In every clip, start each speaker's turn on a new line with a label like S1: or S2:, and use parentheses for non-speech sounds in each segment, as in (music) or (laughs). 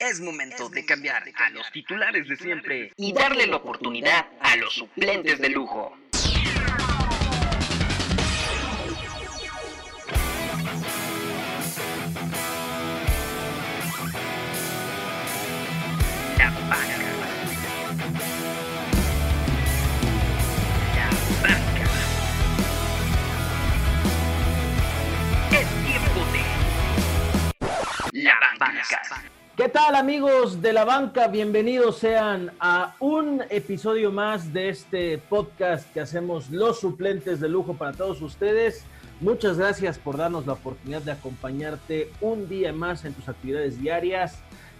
S1: Es momento de cambiar a los titulares de siempre y darle la oportunidad a los suplentes de lujo. La banca. La banca. Es tiempo de la banca.
S2: ¿Qué tal amigos de la banca? Bienvenidos sean a un episodio más de este podcast que hacemos los suplentes de lujo para todos ustedes. Muchas gracias por darnos la oportunidad de acompañarte un día más en tus actividades diarias.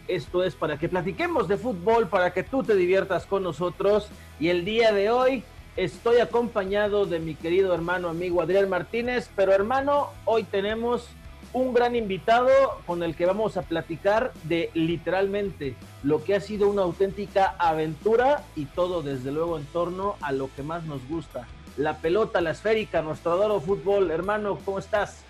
S2: Esto es para que platiquemos de fútbol, para que tú te diviertas con nosotros. Y el día de hoy estoy acompañado de mi querido hermano amigo Adrián Martínez. Pero hermano, hoy tenemos un gran invitado con el que vamos a platicar de literalmente lo que ha sido una auténtica aventura y todo desde luego en torno a lo que más nos gusta. La pelota, la esférica, nuestro adoro fútbol. Hermano, ¿cómo estás?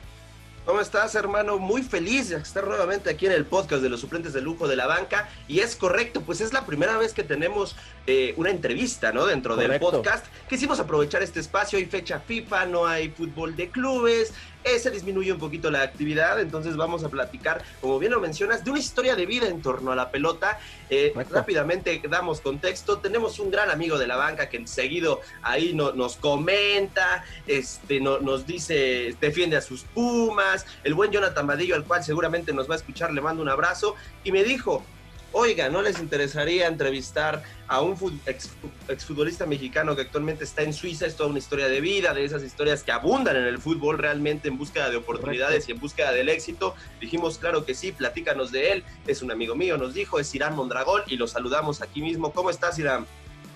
S3: ¿Cómo estás, hermano? Muy feliz de estar nuevamente aquí en el podcast de los suplentes de lujo de la banca. Y es correcto, pues es la primera vez que tenemos eh, una entrevista, ¿no? Dentro del podcast. Quisimos aprovechar este espacio. Hay fecha FIFA, no hay fútbol de clubes. Eh, se disminuye un poquito la actividad. Entonces vamos a platicar, como bien lo mencionas, de una historia de vida en torno a la pelota. Eh, rápidamente damos contexto. Tenemos un gran amigo de la banca que seguido ahí no- nos comenta, este, no- nos dice, defiende a sus Pumas. El buen Jonathan Vadillo, al cual seguramente nos va a escuchar, le mando un abrazo. Y me dijo, oiga, ¿no les interesaría entrevistar a un fut- ex- exfutbolista mexicano que actualmente está en Suiza? Es toda una historia de vida, de esas historias que abundan en el fútbol realmente en búsqueda de oportunidades y en búsqueda del éxito. Dijimos, claro que sí, platícanos de él. Es un amigo mío, nos dijo, es Irán Mondragón y lo saludamos aquí mismo. ¿Cómo estás, Irán?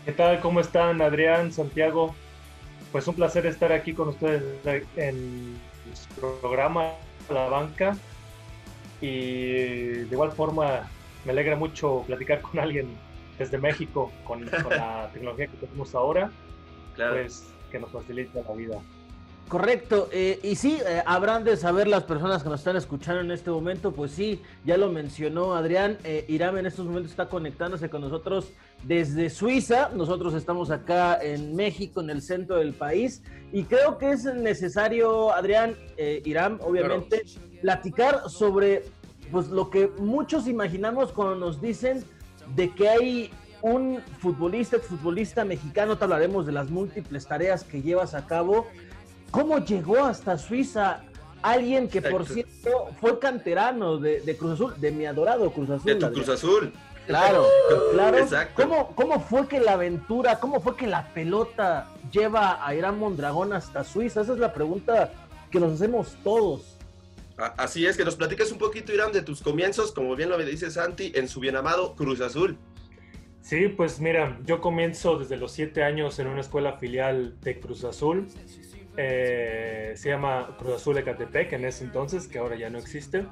S4: ¿Qué tal? ¿Cómo están, Adrián, Santiago? Pues un placer estar aquí con ustedes en su programa La Banca. Y de igual forma, me alegra mucho platicar con alguien desde México, con, con la (laughs) tecnología que tenemos ahora,
S3: Claro.
S4: pues que nos facilita la vida.
S2: Correcto, eh, y sí, eh, habrán de saber las personas que nos están escuchando en este momento, pues sí, ya lo mencionó Adrián, eh, Irán en estos momentos está conectándose con nosotros desde Suiza, nosotros estamos acá en México, en el centro del país, y creo que es necesario, Adrián, eh, Irán, obviamente, platicar sobre pues lo que muchos imaginamos cuando nos dicen de que hay un futbolista, futbolista mexicano, te hablaremos de las múltiples tareas que llevas a cabo. ¿Cómo llegó hasta Suiza alguien que, por cierto, fue canterano de, de Cruz Azul, de mi adorado Cruz Azul?
S3: De tu? Cruz Azul.
S2: Claro, (laughs) claro.
S3: Exacto.
S2: ¿Cómo, ¿Cómo fue que la aventura, cómo fue que la pelota lleva a Irán Mondragón hasta Suiza? Esa es la pregunta que nos hacemos todos.
S3: Así es, que nos platiques un poquito, Irán, de tus comienzos, como bien lo dice Santi, en su bien amado Cruz Azul.
S4: Sí, pues mira, yo comienzo desde los siete años en una escuela filial de Cruz Azul. Eh, se llama Cruz Azul Ecatepec en ese entonces, que ahora ya no existe.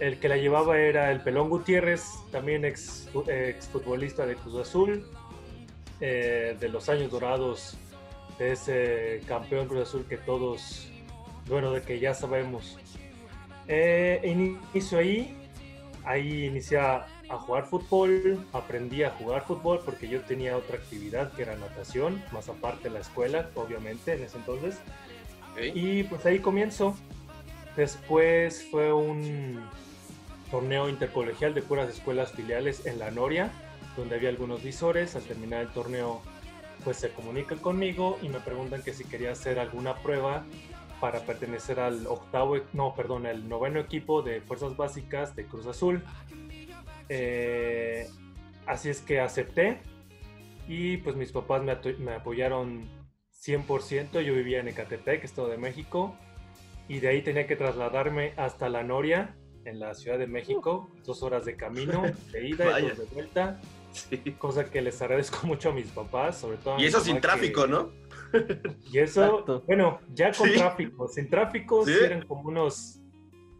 S4: El que la llevaba era el Pelón Gutiérrez, también ex, ex futbolista de Cruz Azul, eh, de los años dorados de ese campeón Cruz Azul que todos, bueno, de que ya sabemos. Eh, inicio ahí, ahí inicié a, a jugar fútbol, aprendí a jugar fútbol porque yo tenía otra actividad que era natación, más aparte de la escuela, obviamente, en ese entonces. Y pues ahí comienzo. Después fue un torneo intercolegial de puras escuelas filiales en la Noria, donde había algunos visores. Al terminar el torneo, pues se comunican conmigo y me preguntan que si quería hacer alguna prueba para pertenecer al octavo, e- no, perdón, el noveno equipo de fuerzas básicas de Cruz Azul. Eh, así es que acepté y pues mis papás me, me apoyaron 100%. Yo vivía en Ecatepec, Estado de México, y de ahí tenía que trasladarme hasta La Noria, en la Ciudad de México, dos horas de camino, (laughs) de ida y dos de vuelta,
S3: Sí.
S4: cosa que les agradezco mucho a mis papás, sobre todo a
S3: Y eso sin
S4: que-
S3: tráfico, ¿no?
S4: Y eso,
S2: Exacto.
S4: bueno, ya con
S3: Sí.
S4: tráfico. Sin tráfico
S3: Sí.
S4: eran como unos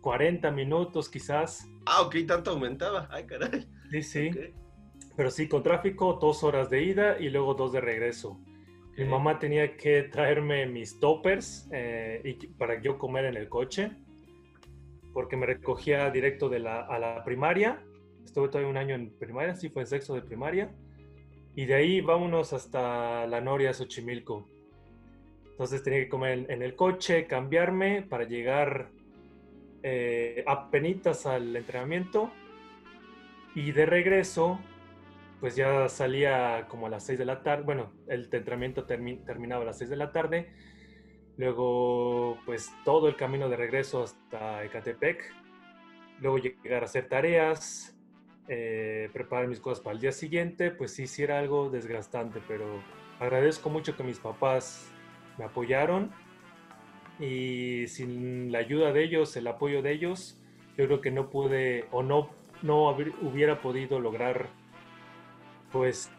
S4: 40 minutos quizás.
S3: Ah, ok, tanto aumentaba. Ay, caray.
S4: Sí, sí. Pero sí, con tráfico, dos horas de ida y luego dos de regreso. Mi
S3: Ok.
S4: mamá tenía que traerme mis toppers eh, y para yo comer en el coche, porque me recogía directo de la, a la primaria estuve todavía un año en primaria, sí fue en sexto de primaria. Y de ahí vámonos hasta la Noria, Xochimilco. Entonces tenía que comer en, el coche, cambiarme para llegar eh, a penitas al entrenamiento. Y de regreso, pues ya salía como a las 6 de la tarde. Bueno, el entrenamiento terminaba a las 6 de la tarde. Luego, pues todo el camino de regreso hasta Ecatepec. Luego llegar a hacer tareas, eh, preparar mis cosas para el día siguiente, pues sí, sí era algo desgastante, pero agradezco mucho que mis papás me apoyaron y sin la ayuda de ellos, el apoyo de ellos, yo creo que no pude o no, no hubiera podido lograr pues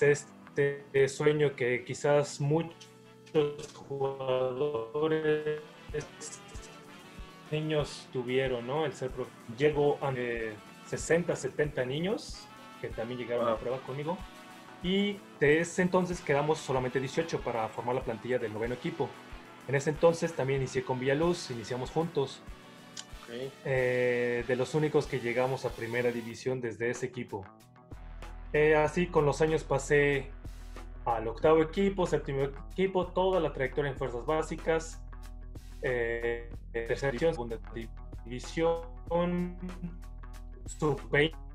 S4: este sueño que quizás muchos jugadores niños tuvieron, ¿no? El ser Llego a 60, 70 niños que también llegaron a la prueba conmigo. Y de ese entonces quedamos solamente 18 para formar la plantilla del noveno equipo. En ese entonces también inicié con Villaluz, iniciamos juntos. Eh, de los únicos que llegamos a primera división desde ese equipo. Eh, así con los años pasé al octavo equipo, séptimo equipo, toda la trayectoria en fuerzas básicas, eh, tercera división, segunda división, sub-20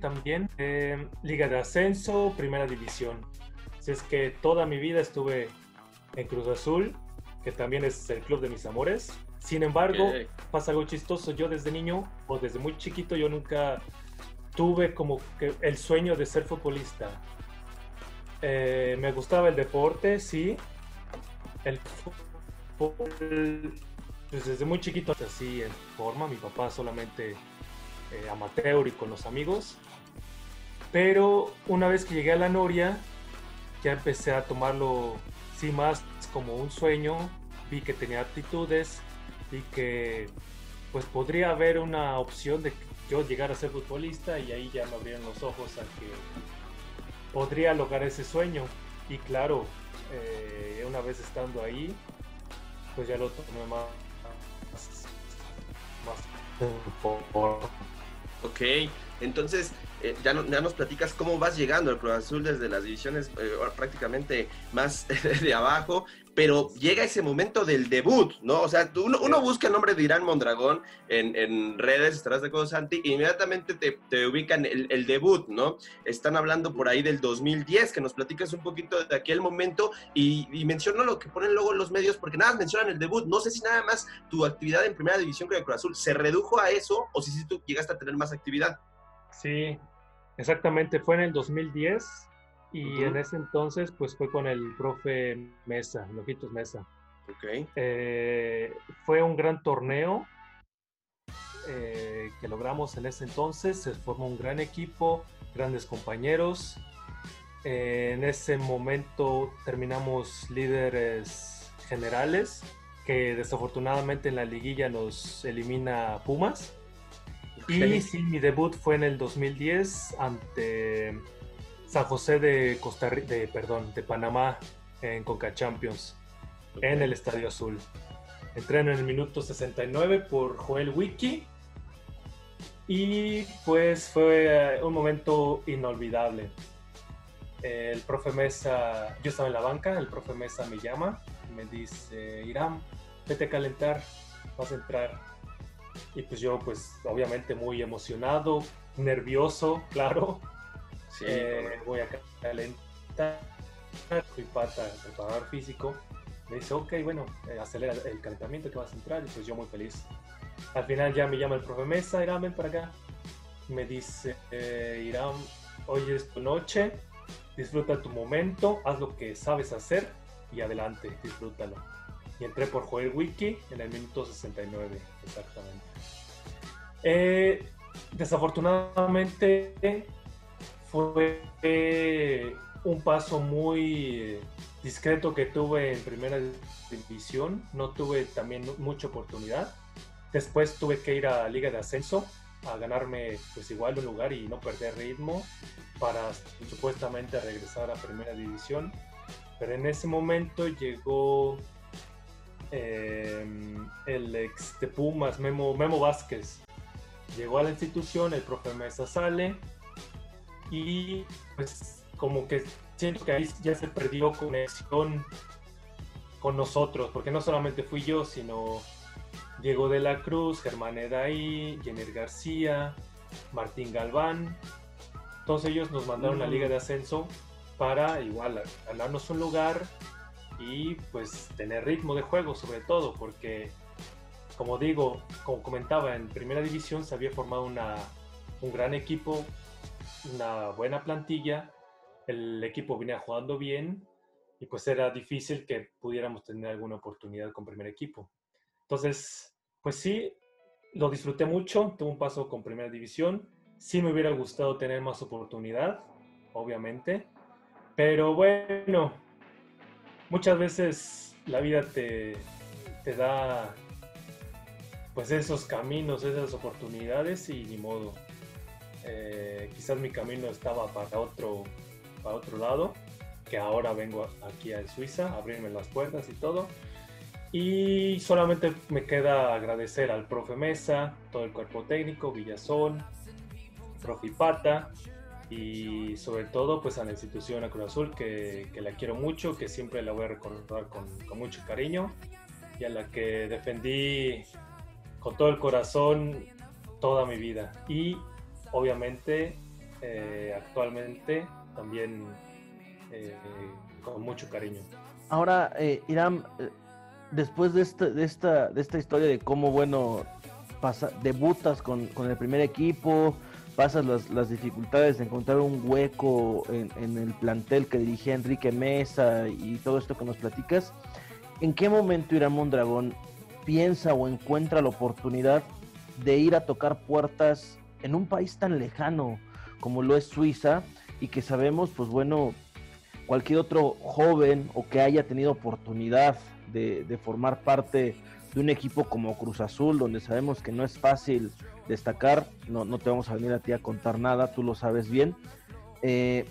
S4: también, eh, liga de ascenso, primera división. Así es que toda mi vida estuve en Cruz Azul, que también es el club de mis amores. Sin embargo, pasa algo chistoso. Yo desde niño o desde muy chiquito yo nunca tuve como que el sueño de ser futbolista. Eh, me gustaba el deporte, sí. El fútbol, pues desde muy chiquito, así en forma. Mi papá solamente eh, amateur y con los amigos. Pero una vez que llegué a la Noria, ya empecé a tomarlo, sí, más como un sueño. Vi que tenía aptitudes y que pues podría haber una opción de yo llegar a ser futbolista y ahí ya me abrieron los ojos a que podría lograr ese sueño. Y claro, eh, una vez estando ahí, pues ya lo tomé más,
S3: más, Ok, entonces eh, ya, ya, nos platicas cómo vas llegando al Cruz Azul desde las divisiones eh, prácticamente más (laughs) de abajo, pero llega ese momento del debut, ¿no? O sea, uno, uno busca el nombre de Irán Mondragón en, en redes, estarás de acuerdo, Santi, e inmediatamente te, te ubican el, el, debut, ¿no? Están hablando por ahí del 2010, que nos platicas un poquito de aquel momento y, y menciono lo que ponen luego los medios, porque nada, mencionan el debut. No sé si nada más tu actividad en primera división con el Cruz Azul se redujo a eso o si, si tú llegaste a tener más actividad.
S4: Sí, exactamente, fue en el 2010 y en ese entonces pues fue con el profe Mesa, Lojitos Mesa.
S3: Okay.
S4: Eh, fue un gran torneo eh, que logramos en ese entonces, se formó un gran equipo, grandes compañeros. Eh, en ese momento terminamos líderes generales, que desafortunadamente en la liguilla nos elimina Pumas. Y sí, mi debut fue en el 2010 ante San José de Costa de, perdón, de Panamá en Conca Champions en el Estadio Azul. Entré en el minuto 69 por Joel Wiki y pues fue eh, un momento inolvidable. El profe Mesa, yo estaba en la banca, el profe Mesa me llama y me dice, Irán, vete a calentar, vas a entrar y pues yo, pues obviamente muy emocionado, nervioso, (laughs) claro. Sí, eh, voy a calentar, fui pata, preparador físico. Me dice, ok, bueno, eh, acelera el calentamiento que vas a entrar. Y pues yo muy feliz. Al final ya me llama el profe Mesa, Irán, ven para acá. Me dice, eh, Irán, hoy es tu noche, disfruta tu momento, haz lo que sabes hacer y adelante, disfrútalo y entré por Joel Wiki en el minuto 69, exactamente. Eh, desafortunadamente fue un paso muy discreto que tuve en primera división, no tuve también mucha oportunidad. Después tuve que ir a Liga de Ascenso a ganarme pues igual un lugar y no perder ritmo para supuestamente regresar a primera división. Pero en ese momento llegó Em, el ex de Pumas, Memo, Memo Vázquez. llegó a la institución, el profe Mesa sale y pues como que siento que ahí ya se perdió conexión con nosotros, porque no solamente fui yo, sino Diego de la Cruz, Germán Edaí, Jenner García, Martín Galván. Todos ellos nos mandaron a la Liga de Ascenso para igual ganarnos un lugar y pues tener ritmo de juego sobre todo, porque como digo, como comentaba, en primera división se había formado una, un gran equipo, una buena plantilla, el equipo venía jugando bien y pues era difícil que pudiéramos tener alguna oportunidad con primer equipo. Entonces, pues sí, lo disfruté mucho, tuve un paso con primera división, sí me hubiera gustado tener más oportunidad, obviamente, pero bueno, muchas veces la vida te, te da pues esos caminos, esas oportunidades y ni modo. Eh, quizás mi camino estaba para otro, para otro lado, que ahora vengo aquí a Suiza, a abrirme las puertas y todo. Y solamente me queda agradecer al profe Mesa, todo el cuerpo técnico, Villazón, profe Pata y sobre todo pues a la institución a Azul que, que, la quiero mucho, que siempre la voy a recordar con, con mucho cariño y a la que defendí con todo el corazón toda mi vida. Y obviamente eh, actualmente también eh, con mucho cariño.
S2: Ahora, eh, Irán, eh, después de, este, de, esta, de esta historia de cómo, bueno, pasa, debutas con, con el primer equipo, pasas las, las, dificultades de encontrar un hueco en, en, el plantel que dirigía Enrique Mesa y todo esto que nos platicas, ¿en qué momento Irán Mondragón piensa o encuentra la oportunidad de ir a tocar puertas en un país tan lejano como lo es Suiza y que sabemos, pues bueno, cualquier otro joven o que haya tenido oportunidad de, de, formar parte de un equipo como Cruz Azul, donde sabemos que no es fácil destacar, no, no te vamos a venir a ti a contar nada, tú lo sabes bien. Eh,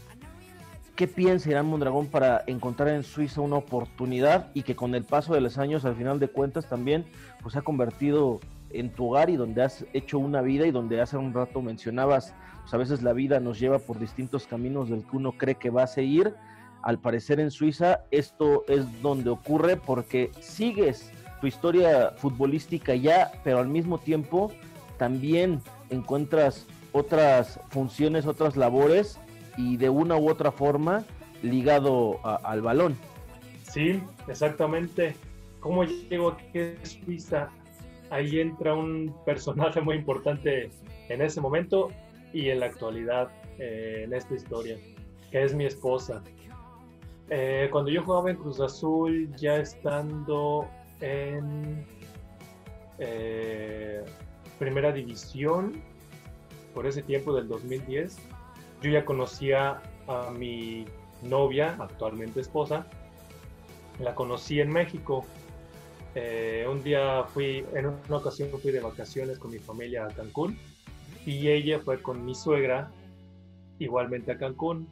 S2: ¿Qué piensa Irán Mondragón para encontrar en Suiza una oportunidad y que con el paso de los años, al final de cuentas, también pues, se ha convertido en tu hogar y donde has hecho una vida y donde hace un rato mencionabas, pues a veces la vida nos lleva por distintos caminos del que uno cree que va a seguir. Al parecer en Suiza esto es donde ocurre porque sigues tu historia futbolística ya, pero al mismo tiempo también encuentras otras funciones, otras labores y de una u otra forma ligado a, al balón.
S4: Sí, exactamente. ¿Cómo llego aquí a Suiza? Ahí entra un personaje muy importante en ese momento y en la actualidad eh, en esta historia, que es mi esposa. Eh, cuando yo jugaba en Cruz Azul, ya estando en eh, primera división, por ese tiempo del 2010, yo ya conocía a mi novia, actualmente esposa, la conocí en México eh, un día fui, en una ocasión fui de vacaciones con mi familia a Cancún y ella fue con mi suegra igualmente a Cancún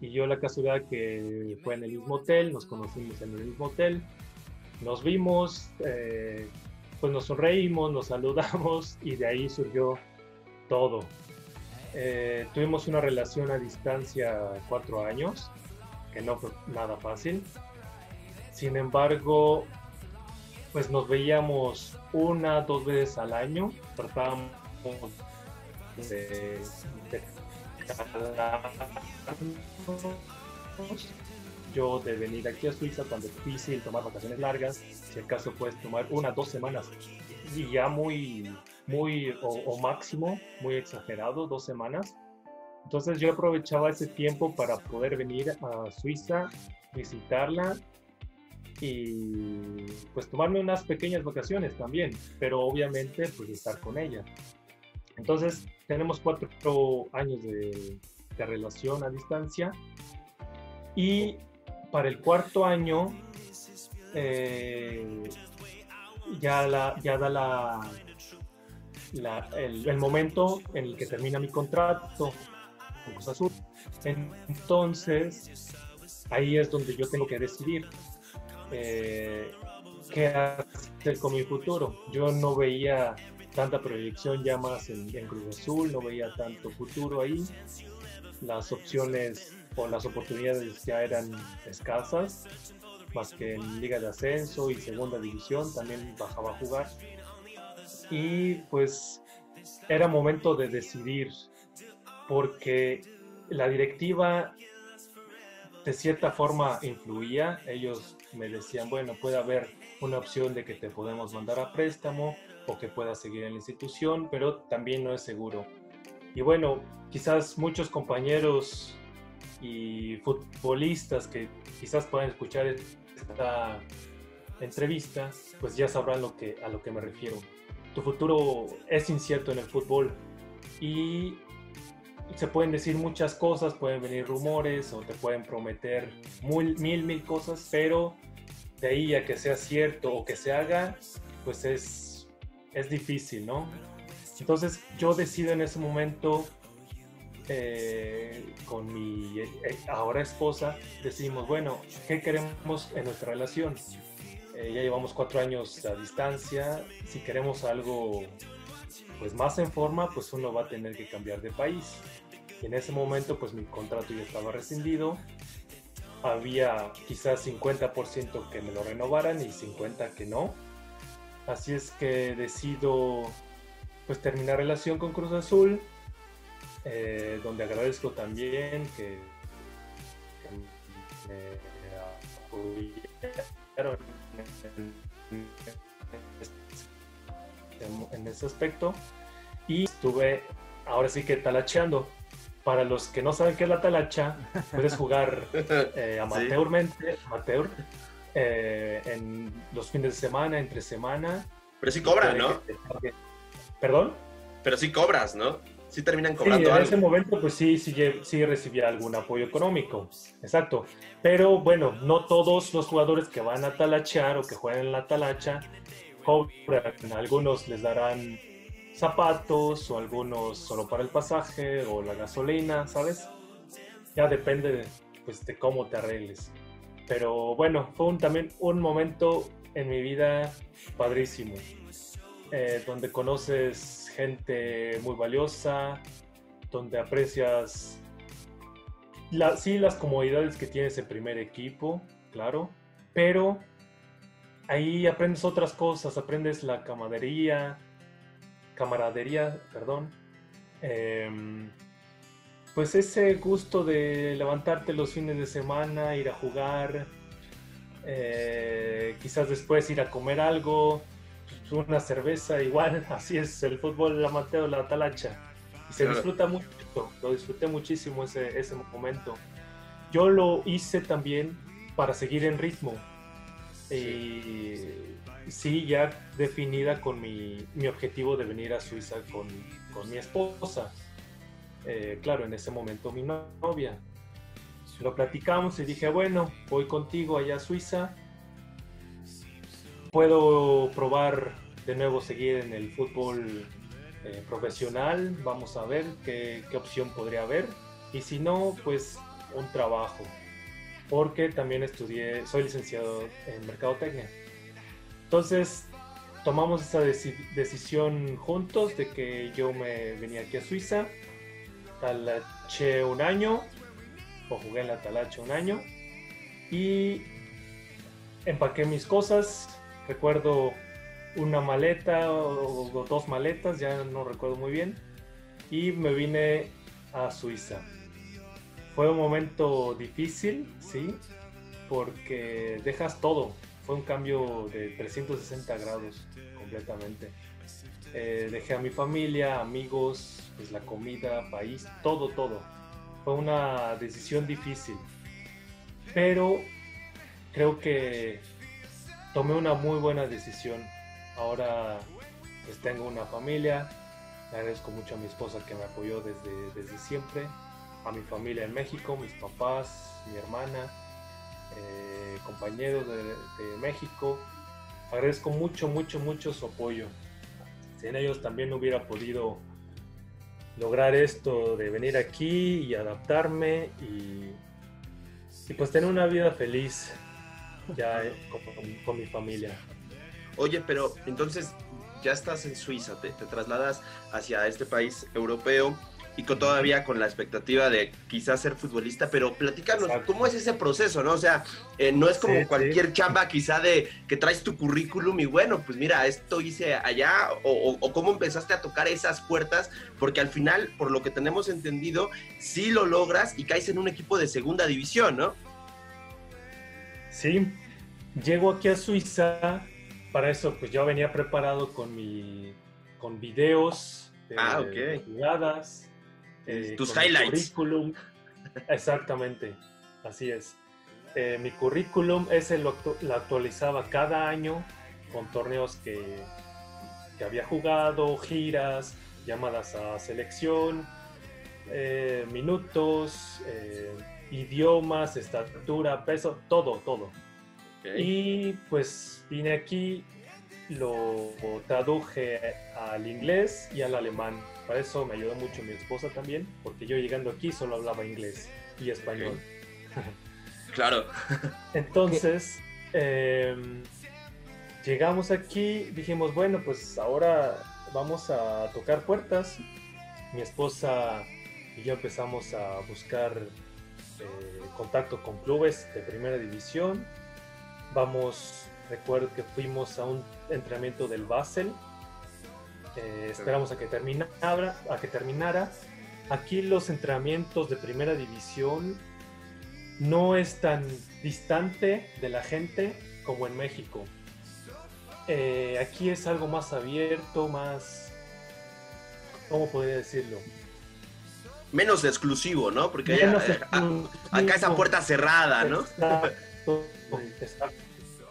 S4: y yo la casualidad que fue en el mismo hotel, nos conocimos en el mismo hotel, nos vimos, eh, pues nos sonreímos, nos saludamos y de ahí surgió todo. Eh, tuvimos una relación a distancia cuatro años, que no fue nada fácil. Sin embargo, pues nos veíamos una, dos veces al año, tratábamos de, de yo de venir aquí a Suiza cuando es difícil tomar vacaciones largas, si acaso puedes tomar una, dos semanas y ya muy, muy o, o máximo, muy exagerado, dos semanas. Entonces yo aprovechaba ese tiempo para poder venir a Suiza, visitarla y pues tomarme unas pequeñas vacaciones también, pero obviamente pues estar con ella. Entonces tenemos cuatro años de, de relación a distancia y para el cuarto año eh, ya, la, ya da la, la el, el, momento en el que termina mi contrato con Cruz Azul. Entonces ahí es donde yo tengo que decidir eh, qué hacer con mi futuro. Yo no veía tanta proyección ya más en, Cruz Azul, no veía tanto futuro ahí. Las opciones o las oportunidades ya eran escasas, más que en Liga de Ascenso y Segunda División también bajaba a jugar. Y pues era momento de decidir, porque la directiva de cierta forma influía. Ellos me decían, bueno, puede haber una opción de que te podemos mandar a préstamo o que puedas seguir en la institución, pero también no es seguro. Y bueno, quizás muchos compañeros y futbolistas que quizás puedan escuchar esta entrevista, pues ya sabrán lo que, a lo que me refiero. Tu futuro es incierto en el fútbol y se pueden decir muchas cosas, pueden venir rumores o te pueden prometer mil, mil, cosas, pero de ahí a que sea cierto o que se haga, pues es, es difícil, ¿no? Entonces yo decido en ese momento eh, con mi ahora esposa, decimos, bueno, ¿qué queremos en nuestra relación? Eh, ya llevamos cuatro años a distancia, si queremos algo pues más en forma, pues uno va a tener que cambiar de país. En ese momento pues mi contrato ya estaba rescindido había quizás 50% que me lo renovaran y 50% que no. Así es que decido pues terminar relación con Cruz Azul, eh, donde agradezco también que, me apoyaron en, en ese aspecto y estuve ahora sí que talacheando para los que no saben qué es la talacha, puedes jugar (laughs) eh, amateurmente, amateur, eh, en los fines de semana, entre semana.
S3: Pero sí cobran, ¿no?
S4: ¿Perdón?
S3: Pero sí cobras, ¿no? Sí terminan cobrando
S4: sí, en ese momento, pues sí, sí, sí recibía algún apoyo económico. Exacto. Pero bueno, no todos los jugadores que van a talachar o que juegan en la talacha cobran. Algunos les darán zapatos o algunos solo para el pasaje o la gasolina, ¿sabes? Ya depende de, pues, de cómo te arregles. Pero bueno, fue también un momento en mi vida padrísimo, eh, donde conoces gente muy valiosa, donde aprecias la, sí las comodidades que tienes ese primer equipo, claro, pero ahí aprendes otras cosas, aprendes la camadería, camaradería, perdón, em, pues ese gusto de levantarte los fines de semana, ir a jugar, eh, quizás después ir a comer algo, una cerveza, igual, (laughs) así es el fútbol amateur, la talacha. Y se disfruta mucho, lo disfruté muchísimo ese, ese momento. Yo lo hice también para seguir en ritmo. Y sí, ya definida con mi, objetivo de venir a Suiza con, mi esposa. Eh, claro, en ese momento mi novia. Lo platicamos y dije, bueno, voy contigo allá a Suiza. Puedo probar de nuevo seguir en el fútbol eh, profesional. Vamos a ver qué, qué opción podría haber. Y si no, pues un trabajo. Porque también estudié, soy licenciado en Mercadotecnia. Entonces tomamos esa decisión juntos de que yo me venía aquí a Suiza, talaché un año, o jugué en la talacha un año, y empaqué mis cosas. Recuerdo una maleta o dos maletas, ya no recuerdo muy bien, y me vine a Suiza. Fue un momento difícil, sí, porque dejas todo, fue un cambio de 360 grados completamente. Eh, dejé a mi familia, amigos, pues la comida, país, todo, todo. Fue una decisión difícil, pero creo que tomé una muy buena decisión. Ahora pues tengo una familia, agradezco mucho a mi esposa que me apoyó desde, desde siempre, a mi familia en México, mis papás, mi hermana, eh, compañeros de, México. Agradezco mucho, mucho, mucho su apoyo. Sin ellos también no hubiera podido lograr esto de venir aquí y adaptarme y, pues tener una vida feliz ya con, mi familia.
S3: Oye, pero entonces ya estás en Suiza, te trasladas hacia este país europeo y con, todavía con la expectativa de quizás ser futbolista, pero platícanos, ¿cómo es ese proceso, no? O sea, eh, no es como cualquier chamba quizá de que traes tu currículum y bueno, pues mira, esto hice allá, o, o, cómo empezaste a tocar esas puertas, porque al final, por lo que tenemos entendido, sí lo logras y caes en un equipo de segunda división, ¿no?
S4: Sí, llego aquí a Suiza, para eso pues yo venía preparado con mi, con videos,
S3: ah,
S4: jugadas,
S3: eh, Tus highlights.
S4: Currículum. (laughs) Exactamente, así es. Eh, mi currículum ese lo, actualizaba cada año con torneos que, que había jugado, giras, llamadas a selección, eh, minutos, idiomas, estatura, peso, todo, todo. Y pues vine aquí, lo traduje al inglés y al alemán para eso me ayudó mucho mi esposa también, porque yo llegando aquí solo hablaba inglés y español.
S3: Claro. (laughs)
S4: Entonces, em, llegamos aquí, dijimos, bueno, pues ahora vamos a tocar puertas. Mi esposa y yo empezamos a buscar eh, contacto con clubes de primera división. Vamos, recuerdo que fuimos a un entrenamiento del Basel, eh, esperamos a que, terminara, a que terminara. Aquí los entrenamientos de primera división no es tan distante de la gente como en México. Eh, aquí es algo más abierto, más... ¿Cómo podría decirlo?
S3: Menos exclusivo, ¿no? Porque eh, acá esa puerta cerrada, ¿no? (laughs)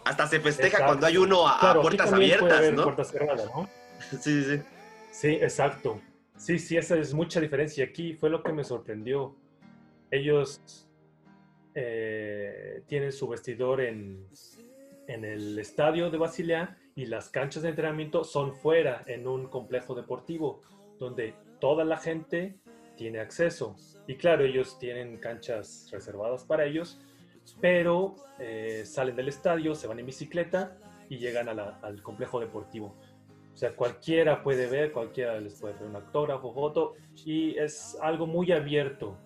S3: Hasta se festeja cuando hay uno a, puertas abiertas, ¿no?
S4: Puertas cerradas, ¿no? (laughs)
S3: Sí, sí.
S4: Sí, exacto. Sí, sí, esa es mucha diferencia. Aquí fue lo que me sorprendió. Ellos eh, tienen su vestidor en, en el estadio de Basilea y las canchas de entrenamiento son fuera, en un complejo deportivo, donde toda la gente tiene acceso. Y claro, ellos tienen canchas reservadas para ellos, pero eh, salen del estadio, se van en bicicleta y llegan al complejo deportivo. O sea, cualquiera puede ver, cualquiera les puede ver un autógrafo, foto, y es algo muy abierto.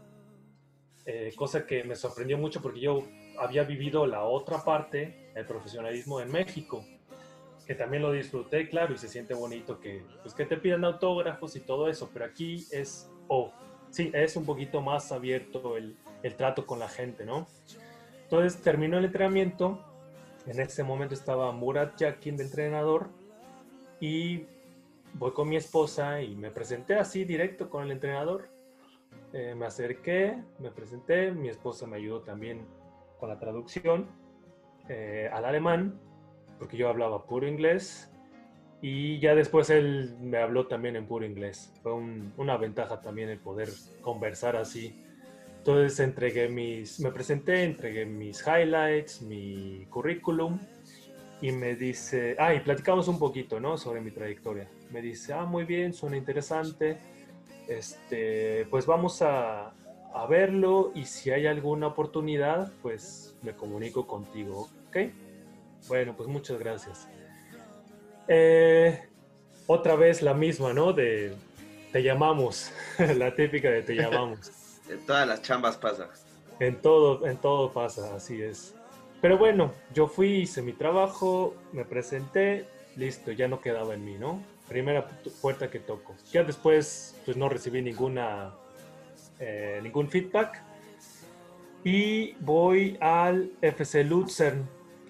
S4: Eh, cosa que me sorprendió mucho porque yo había vivido la otra parte, el profesionalismo en México, que también lo disfruté, claro, y se siente bonito que, pues, que te pidan autógrafos y todo eso, pero aquí es, oh, sí, es un poquito más abierto el, el trato con la gente, ¿no? Entonces terminó el entrenamiento, en ese momento estaba Murat Yakin de entrenador, y voy con mi esposa y me presenté así directo con el entrenador. Eh, me acerqué, me presenté, mi esposa me ayudó también con la traducción eh, al alemán, porque yo hablaba puro inglés, y ya después él me habló también en puro inglés. Fue una ventaja también el poder conversar así. Entonces entregué mis, me presenté, entregué mis highlights, mi currículum, y me dice, ah, y platicamos un poquito, ¿no? Sobre mi trayectoria. Me dice, ah, muy bien, suena interesante. Este, pues vamos a, a verlo y si hay alguna oportunidad, pues me comunico contigo, ¿ok? Bueno, pues muchas gracias. Eh, otra vez la misma, ¿no? De te llamamos, (laughs) la típica de te llamamos. (laughs)
S3: En todas las chambas pasa.
S4: En todo, en todo pasa, así es. Pero bueno, yo fui, hice mi trabajo, me presenté, listo, ya no quedaba en mí, ¿no? Primera puerta que toco. Ya después, pues no recibí ninguna, eh, ningún feedback. Y voy al FC Luzern,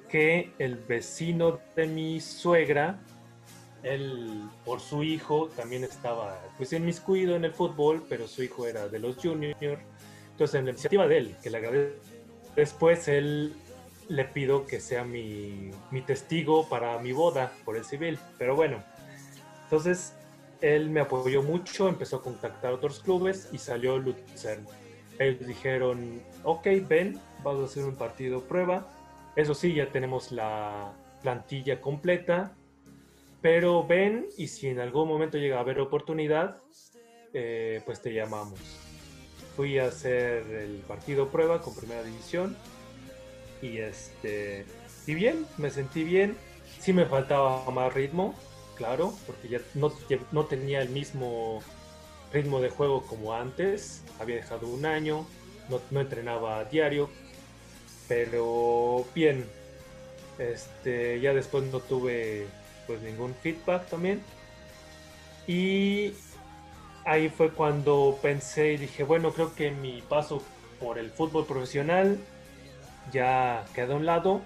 S4: que el vecino de mi suegra, él por su hijo también estaba pues inmiscuido en el fútbol, pero su hijo era de los juniors. Entonces en la iniciativa de él, que le agradezco, después él le pido que sea mi, testigo para mi boda por el civil. Pero bueno, entonces él me apoyó mucho, empezó a contactar otros clubes y salió Luzern. Ellos dijeron, ok, ven, vamos a hacer un partido prueba. Eso sí, ya tenemos la plantilla completa, pero ven y si en algún momento llega a haber oportunidad, eh, pues te llamamos. Fui a hacer el partido prueba con primera división y este, y bien, me sentí bien. Sí me faltaba más ritmo, claro, porque ya no, no tenía el mismo ritmo de juego como antes, había dejado un año, no, no entrenaba a diario, pero bien, este, ya después no tuve pues ningún feedback también. Y ahí fue cuando pensé y dije, bueno, creo que mi paso por el fútbol profesional ya queda a un lado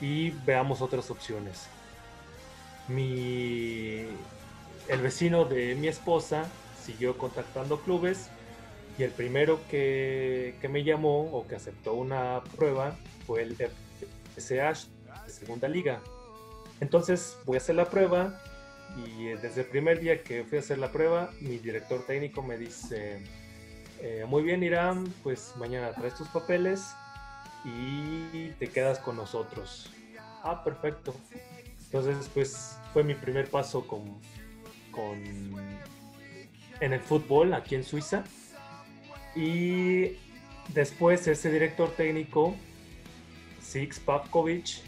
S4: y veamos otras opciones. Mi, el vecino de mi esposa siguió contactando clubes y el primero que, que me llamó o que aceptó una prueba fue el FSH de Segunda Liga. Entonces voy a hacer la prueba y eh, desde el primer día que fui a hacer la prueba, mi director técnico me dice, eh, muy bien Irán, pues mañana traes tus papeles y te quedas con nosotros. Ah, perfecto. Entonces, pues fue mi primer paso con, con en el fútbol aquí en Suiza. Y después ese director técnico, Six Papkovic,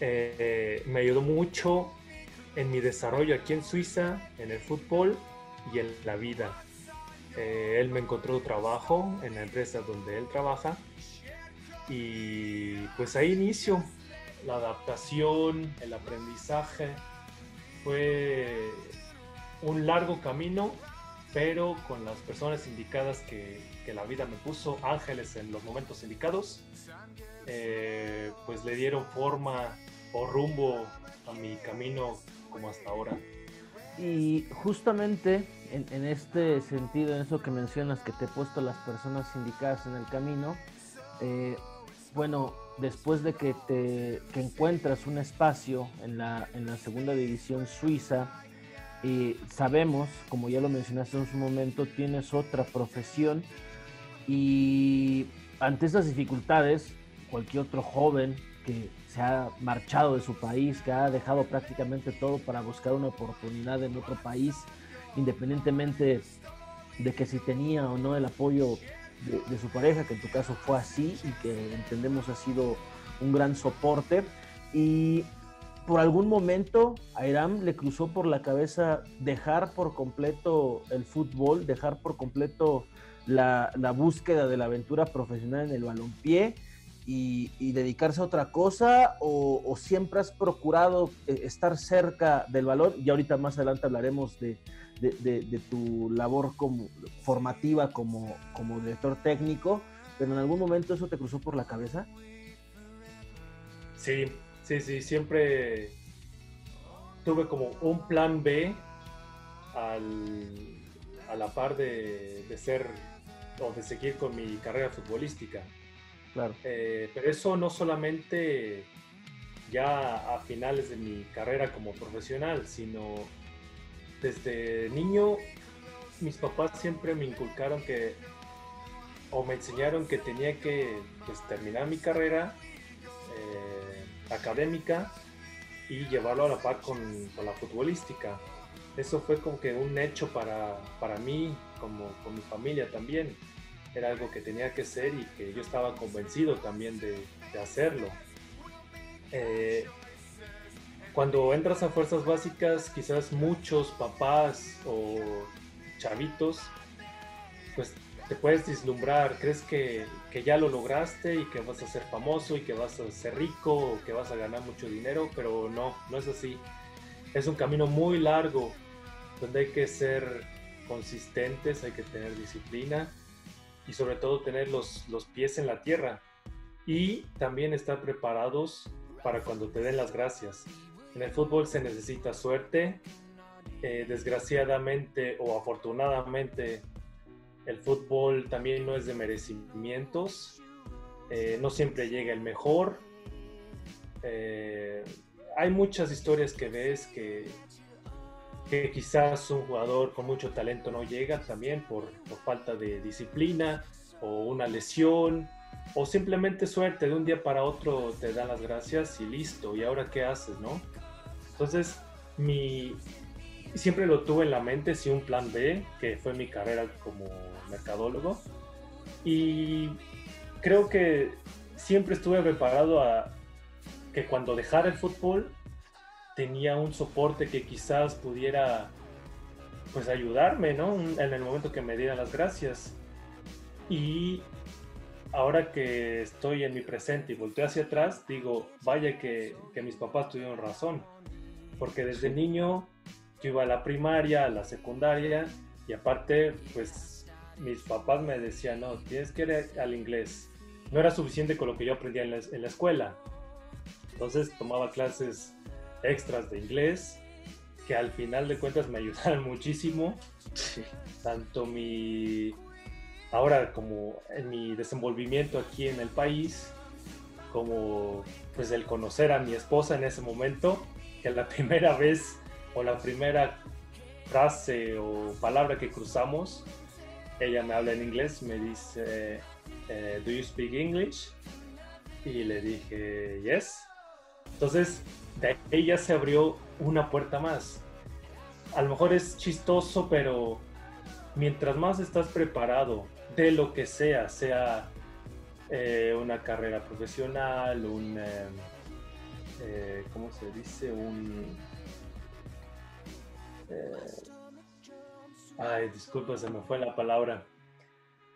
S4: eh, me ayudó mucho en mi desarrollo aquí en Suiza, en el fútbol y en la vida. Eh, él me encontró trabajo en la empresa donde él trabaja y pues ahí inicio la adaptación, el aprendizaje. Fue un largo camino, pero con las personas indicadas que, que la vida me puso, ángeles en los momentos indicados, eh, pues le dieron forma o rumbo a mi camino como hasta ahora.
S2: Y justamente en, este sentido, en eso que mencionas, que te he puesto las personas indicadas en el camino, eh, bueno, después de que te encuentras un espacio en la, en la segunda división suiza, y sabemos, como ya lo mencionaste en su momento, tienes otra profesión y ante esas dificultades, cualquier otro joven que se ha marchado de su país, que ha dejado prácticamente todo para buscar una oportunidad en otro país, independientemente de que si tenía o no el apoyo de, su pareja, que en tu caso fue así y que entendemos ha sido un gran soporte. Y por algún momento a Iram le cruzó por la cabeza dejar por completo el fútbol, dejar por completo la, búsqueda de la aventura profesional en el balompié y, dedicarse a otra cosa o, siempre has procurado eh, estar cerca del valor? Y ahorita más adelante hablaremos de, de, tu labor como, formativa como, como director técnico, pero en algún momento eso te cruzó por la cabeza?
S4: Sí, sí, sí, siempre tuve como un plan B al, a la par de, de ser o de seguir con mi carrera futbolística. Eh, pero eso no solamente ya a finales de mi carrera como profesional, sino desde niño mis papás siempre me inculcaron que o me enseñaron que tenía que pues, terminar mi carrera eh, académica y llevarlo a la par con, con, la futbolística. Eso fue como que un hecho para, para mí, como con mi familia también era algo que tenía que ser y que yo estaba convencido también de, hacerlo. Eh, cuando entras a fuerzas básicas, quizás muchos papás o chavitos, pues te puedes vislumbrar, crees que, que, ya lo lograste y que vas a ser famoso y que vas a ser rico o que vas a ganar mucho dinero, pero no, no es así. Es un camino muy largo donde hay que ser consistentes, hay que tener disciplina y sobre todo tener los, los pies en la tierra y también estar preparados para cuando te den las gracias. En el fútbol se necesita suerte, eh, desgraciadamente o afortunadamente el fútbol también no es de merecimientos, eh, no siempre llega el mejor. Eh, hay muchas historias que ves que, quizás un jugador con mucho talento no llega también por, falta de disciplina o una lesión o simplemente suerte, de un día para otro te dan las gracias y listo, ¿y ahora qué haces, no? Entonces, mi, siempre lo tuve en la mente, sí, un plan B, que fue mi carrera como mercadólogo, y creo que siempre estuve preparado a que cuando dejara el fútbol tenía un soporte que quizás pudiera pues ayudarme, ¿no? En el momento que me dieran las gracias. Y ahora que estoy en mi presente y volteo hacia atrás, digo, vaya que, que mis papás tuvieron razón. Porque desde niño yo iba a la primaria, a la secundaria y aparte, pues mis papás me decían, no, tienes que ir al inglés. No era suficiente con lo que yo aprendía en la, en la escuela. Entonces tomaba clases extras de inglés que al final de cuentas me (laughs) ayudaron muchísimo. Tanto mi ahora como en mi desenvolvimiento aquí en el país, como pues el conocer a mi esposa en ese momento, que la (laughs) primera vez o la primera frase o palabra que cruzamos, ella me habla en inglés, me dice, eh, ¿Do you speak English? Y le dije, yes. Entonces, de ahí ya se abrió una puerta más. A lo mejor es chistoso, pero mientras más estás preparado de lo que sea, sea eh, una carrera profesional, un, em, eh, ¿cómo se dice? Un... Eh, ay, disculpa, se me fue la palabra.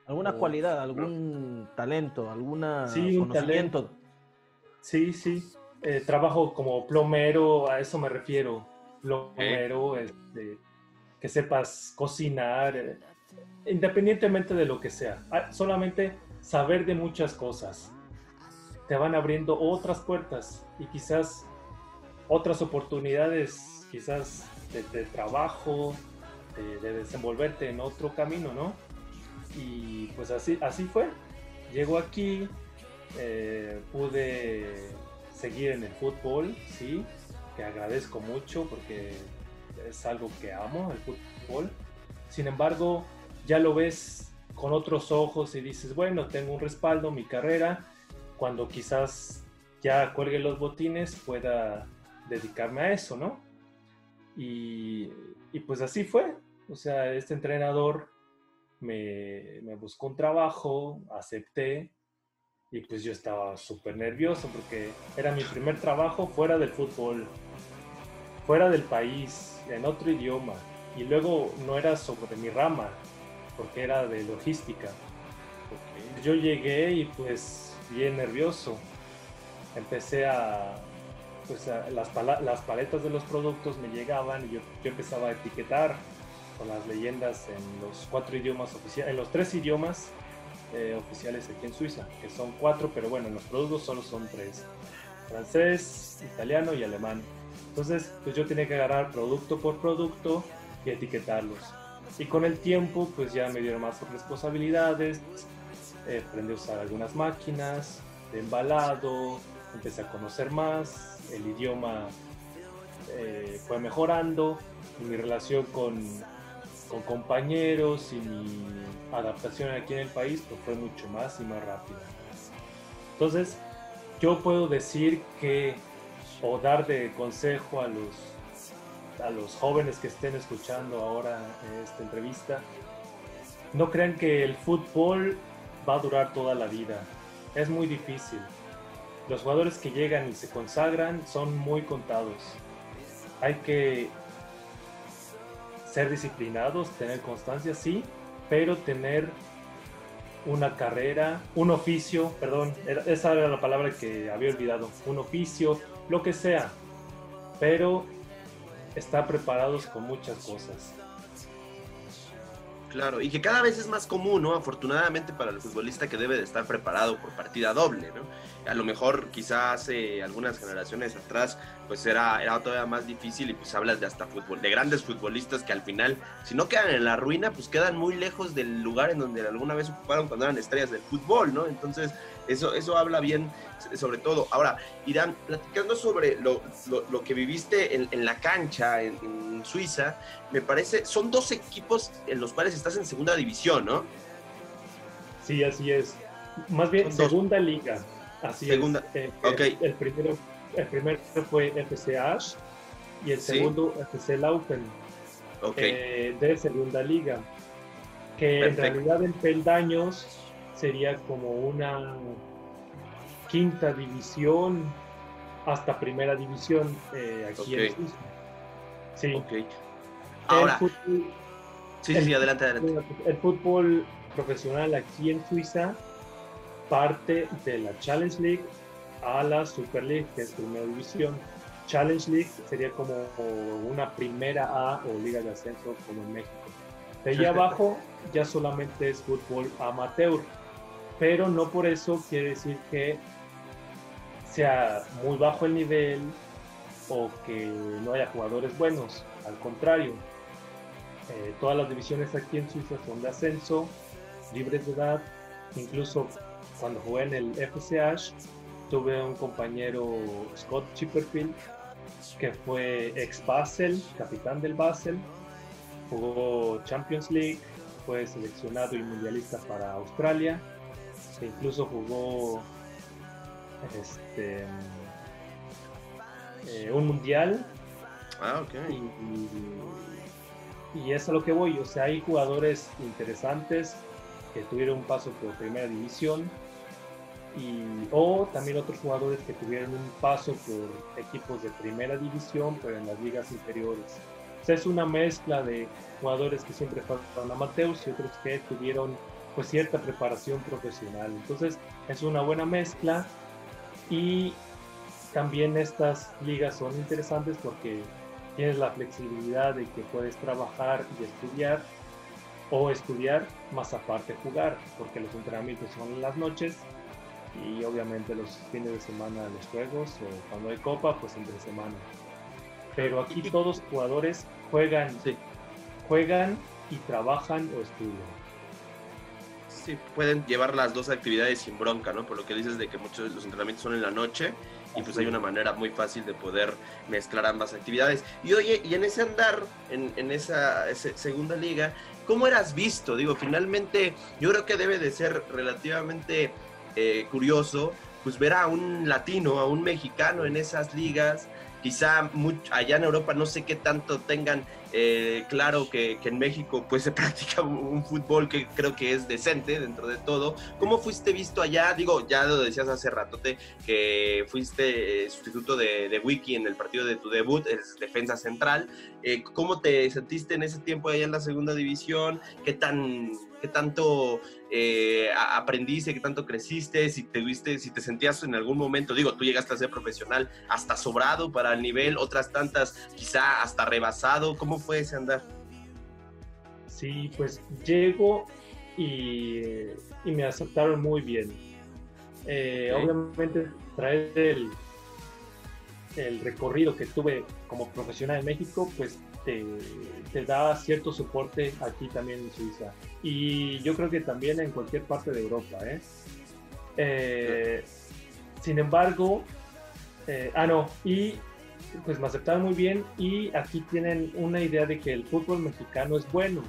S2: ¿Alguna cualidad, algún talento, alguna
S4: sí, conocimiento? Sí, sí. trabajo como plomero, a eso me refiero. Plomero, este, que sepas cocinar, independientemente de lo que sea, ah, solamente saber de muchas cosas te van abriendo otras puertas y quizás otras oportunidades, quizás de, trabajo, de, desenvolverte en otro camino, ¿no? Y pues así, así fue. Llego aquí, eh, pude seguir en el fútbol, sí, que agradezco mucho porque es algo que amo, el fútbol. Sin embargo, ya lo ves con otros ojos y dices, bueno, tengo un respaldo, mi carrera, cuando quizás ya cuelgue los botines pueda dedicarme a eso, ¿no? Y, pues así fue. O sea, este entrenador me, me buscó un trabajo, acepté y pues yo estaba súper nervioso porque era mi primer trabajo fuera del fútbol, fuera del país, en otro idioma. Y luego no era sobre mi rama, porque era de logística. Yo llegué y pues bien nervioso. Empecé a, pues las, las, paletas de los productos me llegaban y yo, empezaba a etiquetar con las leyendas en los cuatro idiomas oficiales, en los tres idiomas eh, oficiales aquí en Suiza, que son cuatro, pero bueno, en los productos solo son tres, francés, italiano y alemán. Entonces, pues yo tenía que agarrar producto por producto y etiquetarlos. Y con el tiempo, pues ya me dieron más responsabilidades, eh, aprendí a usar algunas máquinas de embalado, empecé a conocer más, el idioma eh, fue mejorando, mi relación con, con compañeros y mi adaptación aquí en el país pues fue mucho más y más rápida. Entonces, yo puedo decir que, o dar de consejo a los a los jóvenes que estén escuchando ahora esta entrevista, no crean que el fútbol va a durar toda la vida. Es muy difícil. Los jugadores que llegan y se consagran son muy contados. Hay que ser disciplinados, tener constancia, sí, pero tener una carrera, un oficio, perdón, esa era la palabra que había olvidado, un oficio, lo que sea, pero está preparados con muchas cosas.
S3: Claro, y que cada vez es más común, ¿no? Afortunadamente para el futbolista que debe de estar preparado por partida doble, ¿no? A lo mejor quizás hace algunas generaciones atrás pues era, era todavía más difícil y pues hablas de hasta fútbol, de grandes futbolistas que al final, si no quedan en la ruina, pues quedan muy lejos del lugar en donde alguna vez ocuparon cuando eran estrellas del fútbol, ¿no? Entonces, eso, eso habla bien sobre todo. Ahora, Irán, platicando sobre lo, lo, que viviste en, en la cancha en, Suiza, me parece, son dos equipos en los cuales estás en segunda división, ¿no?
S4: Sí, así es. Más bien, segunda liga. Así
S3: segunda.
S4: es. Eh, el, primero, el primero fue FC Ash y el segundo FC Laufen. Eh, de segunda liga. Que en realidad en peldaños sería como una quinta división, hasta primera división eh, aquí en Suiza.
S3: Sí. Okay. Ahora, sí, sí, adelante, adelante.
S4: El fútbol profesional aquí en Suiza parte de la Challenge League a la Super League, que es primera división. Challenge League sería como una primera A o liga de ascenso como en México. De ahí (laughs) abajo ya solamente es fútbol amateur, pero no por eso quiere decir que sea muy bajo el nivel o que no haya jugadores buenos. Al contrario, eh, todas las divisiones aquí en Suiza son de ascenso, libres de edad. Incluso cuando jugué en el FCH, tuve un compañero, Scott Chipperfield, que fue ex Basel, capitán del Basel, jugó Champions League, fue seleccionado y mundialista para Australia, incluso jugó este, eh, un mundial.
S3: Ah,
S4: y, y, es a lo que voy, o sea, hay jugadores interesantes que tuvieron un paso por primera división, y, o también otros jugadores que tuvieron un paso por equipos de primera división, pero en las ligas inferiores. O sea, es una mezcla de jugadores que siempre fueron amateurs y otros que tuvieron pues cierta preparación profesional. Entonces, es una buena mezcla y también estas ligas son interesantes porque tienes la flexibilidad de que puedes trabajar y estudiar o estudiar más aparte jugar, porque los entrenamientos son en las noches y obviamente los fines de semana los juegos o cuando hay copa pues entre semana. Pero aquí todos los jugadores juegan, juegan y trabajan o estudian.
S3: Sí, pueden llevar las dos actividades sin bronca, ¿no? Por lo que dices de que muchos de los entrenamientos son en la noche y pues hay una manera muy fácil de poder mezclar ambas actividades. Y oye, y en ese andar, en, esa, segunda liga, ¿cómo eras visto? Digo, finalmente yo creo que debe de ser relativamente eh, curioso, pues ver a un latino, a un mexicano en esas ligas, quizá allá en Europa no sé qué tanto tengan eh, claro que, en México pues (laughs) se practica un, fútbol que creo que es decente dentro de todo. ¿Cómo fuiste visto allá? Digo, ya lo decías hace ratote que fuiste eh, sustituto de, Wiki en el partido de tu debut, es defensa central. ¿Cómo te sentiste en ese tiempo allá en la segunda división? ¿Qué tan qué tanto eh, aprendiste, qué tanto creciste, si te viste, si te sentías en algún momento, digo, tú llegaste a ser profesional hasta sobrado para el nivel, otras tantas quizá hasta rebasado, ¿cómo fue ese andar?
S4: Sí, pues llego y, me aceptaron muy bien. Eh, obviamente traer el, el recorrido que tuve como profesional en México, pues te, da cierto soporte aquí también en Suiza. Y yo creo que también en cualquier parte de Europa. ¿eh? Eh, sin embargo, eh, ah, no, y pues me aceptaron muy bien y aquí tienen una idea de que el fútbol mexicano es bueno.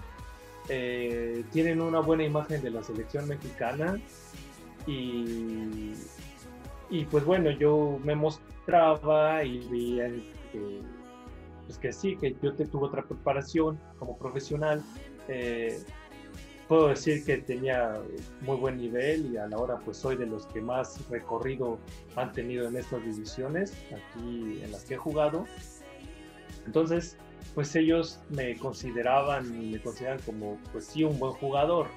S4: tienen una buena imagen de la selección mexicana y, y pues bueno, yo me mostraba y veía que pues que sí, que yo tuve otra preparación como profesional. Eh, puedo decir que tenía muy buen nivel y a la hora pues soy de los que más recorrido han tenido en estas divisiones aquí en las que he jugado. Entonces, pues ellos me consideraban me consideran como pues sí un buen jugador.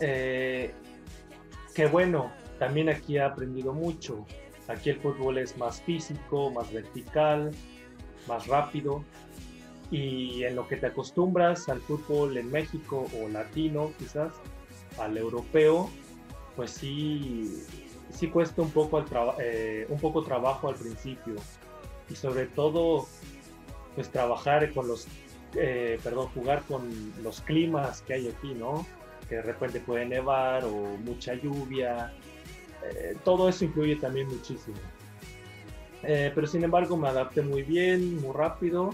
S4: Eh, que bueno, también aquí he aprendido mucho. Aquí el fútbol es más físico, más vertical, más rápido y en lo que te acostumbras al fútbol en México o latino quizás, al europeo, pues sí, sí cuesta un poco, eh, un poco trabajo al principio y sobre todo pues trabajar con los, eh, perdón, jugar con los climas que hay aquí, ¿no? Que de repente puede nevar o mucha lluvia, eh, todo eso influye también muchísimo. Eh, pero sin embargo me adapté muy bien, muy rápido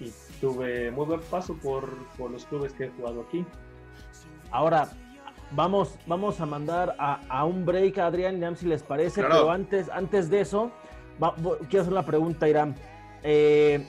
S4: y tuve muy buen paso por, por los clubes que he jugado aquí.
S2: Ahora, vamos, vamos a mandar a, a un break a Adrián, ya si les parece, pero antes, antes de eso, quiero hacer una pregunta, Irán. Eh,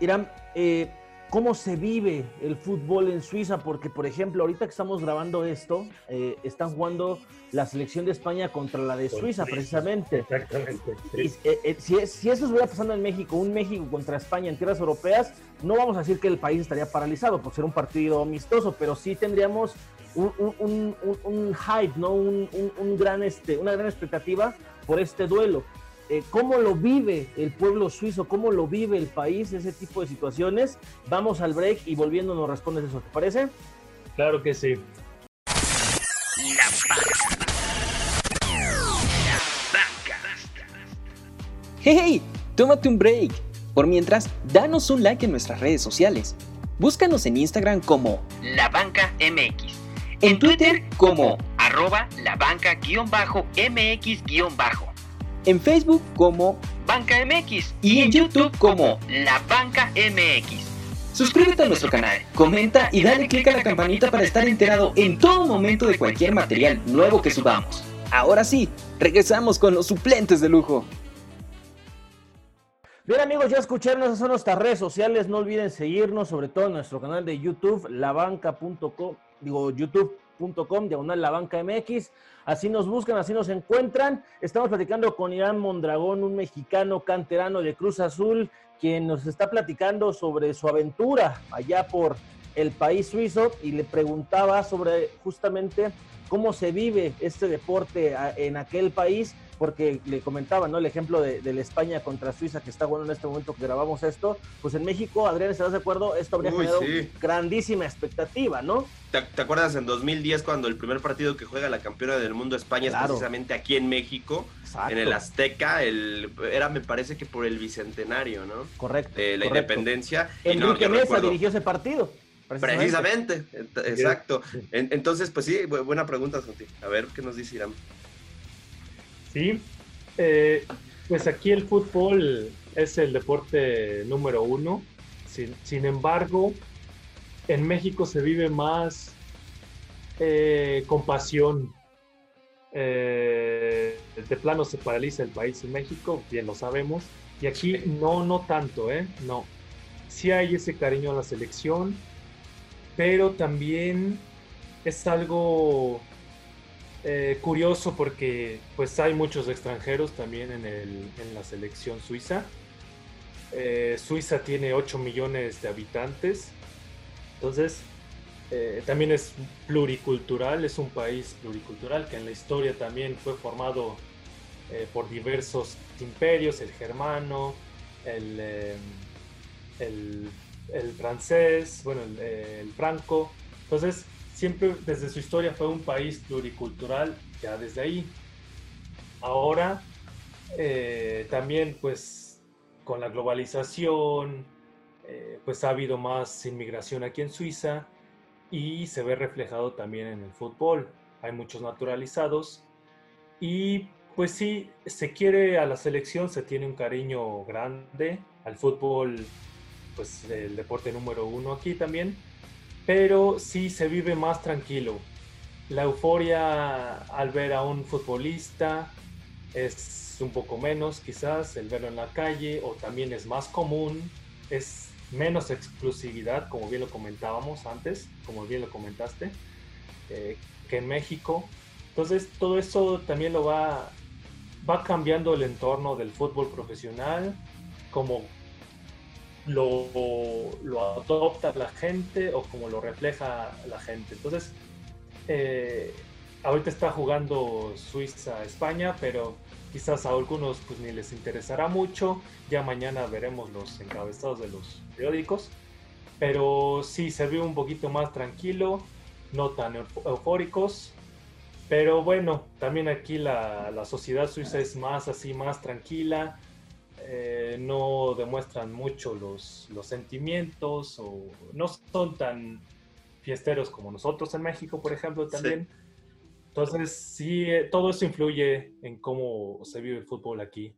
S2: Irán, eh, cómo se vive el fútbol en Suiza, porque por ejemplo, ahorita que estamos grabando esto, eh, están jugando la selección de España contra la de Suiza, precisamente.
S4: Exactamente.
S2: Eh, eh, si, si, eso estuviera pasando en México, un México contra España en tierras europeas, no vamos a decir que el país estaría paralizado por ser un partido amistoso, pero sí tendríamos un, un, un, hype, ¿no? Un, gran, este, una gran expectativa por este duelo. Eh, cómo lo vive el pueblo suizo, cómo lo vive el país, ese tipo de situaciones. Vamos al break y volviendo nos respondes eso, ¿te parece?
S4: Claro que sí.
S1: Hey, tómate un break. Por mientras, danos un like en nuestras redes sociales. Búscanos en Instagram como La Banca MX. En Twitter como arroba la banca-mx- en Facebook como Banca MX y en YouTube como La Banca MX. Suscríbete a nuestro canal, comenta y dale click a la campanita para estar enterado en todo momento de cualquier material nuevo que subamos. Ahora sí, regresamos con los suplentes de lujo.
S2: Bien amigos, ya escucharon, esas son nuestras redes sociales, no olviden seguirnos, sobre todo en nuestro canal de YouTube, labanca.com, digo youtube.com, diagonal la banca MX. Así nos buscan, así nos encuentran. Estamos platicando con Irán Mondragón, un mexicano canterano de Cruz Azul, quien nos está platicando sobre su aventura allá por el país suizo y le preguntaba sobre justamente cómo se vive este deporte en aquel país porque le comentaba, ¿no? El ejemplo de, la España contra Suiza que está bueno en este momento que grabamos esto, pues en México, Adrián, ¿estás de acuerdo? Esto habría generado grandísima expectativa, ¿no?
S3: ¿Te, acuerdas en 2010 cuando el primer partido que juega la campeona del mundo España es precisamente aquí en México, en el Azteca, el, era me parece que por el bicentenario, ¿no?
S2: Correcto.
S3: De la independencia.
S2: Enrique Mesa dirigió ese partido.
S3: Precisamente, exacto. entonces, pues sí, buena pregunta, Santi. A ver qué nos dice Irán.
S4: Sí, eh, pues aquí el fútbol es el deporte número uno. Sin, embargo, en México se vive más eh, con pasión. Eh, de plano se paraliza el país en México, bien lo sabemos. Y aquí no, no tanto, ¿eh? No. Sí hay ese cariño a la selección, pero también es algo eh, curioso porque pues hay muchos extranjeros también en, el, en la selección suiza. Eh, suiza tiene 8 millones de habitantes, entonces eh, también es pluricultural, es un país pluricultural que en la historia también fue formado por diversos imperios, el germano, el, el francés, bueno, el, el franco. Entonces, siempre desde su historia fue un país pluricultural, ya desde ahí. Ahora, eh, también pues con la globalización, eh, pues ha habido más inmigración aquí en Suiza y se ve reflejado también en el fútbol. Hay muchos naturalizados y pues sí, se quiere a la selección, se tiene un cariño grande al fútbol, pues el deporte número uno aquí también pero sí se vive más tranquilo. La euforia al ver a un futbolista es un poco menos quizás, el verlo en la calle o también es más común, es menos exclusividad, como bien lo comentábamos antes, como bien lo comentaste, eh, que en México. Entonces todo eso también lo va, va cambiando el entorno del fútbol profesional, como lo, adopta la gente o como lo refleja la gente. Entonces, eh, ahorita está jugando Suiza-España, pero quizás a algunos pues ni les interesará mucho. Ya mañana veremos los encabezados de los periódicos. Pero sí, se ve un poquito más tranquilo, no tan eufóricos. Pero bueno, también aquí la sociedad suiza es más así, más tranquila eh, no demuestran mucho los, los sentimientos o no son tan fiesteros como nosotros en México, por ejemplo, también. Entonces, sí, eh, todo eso influye en cómo se vive el fútbol aquí.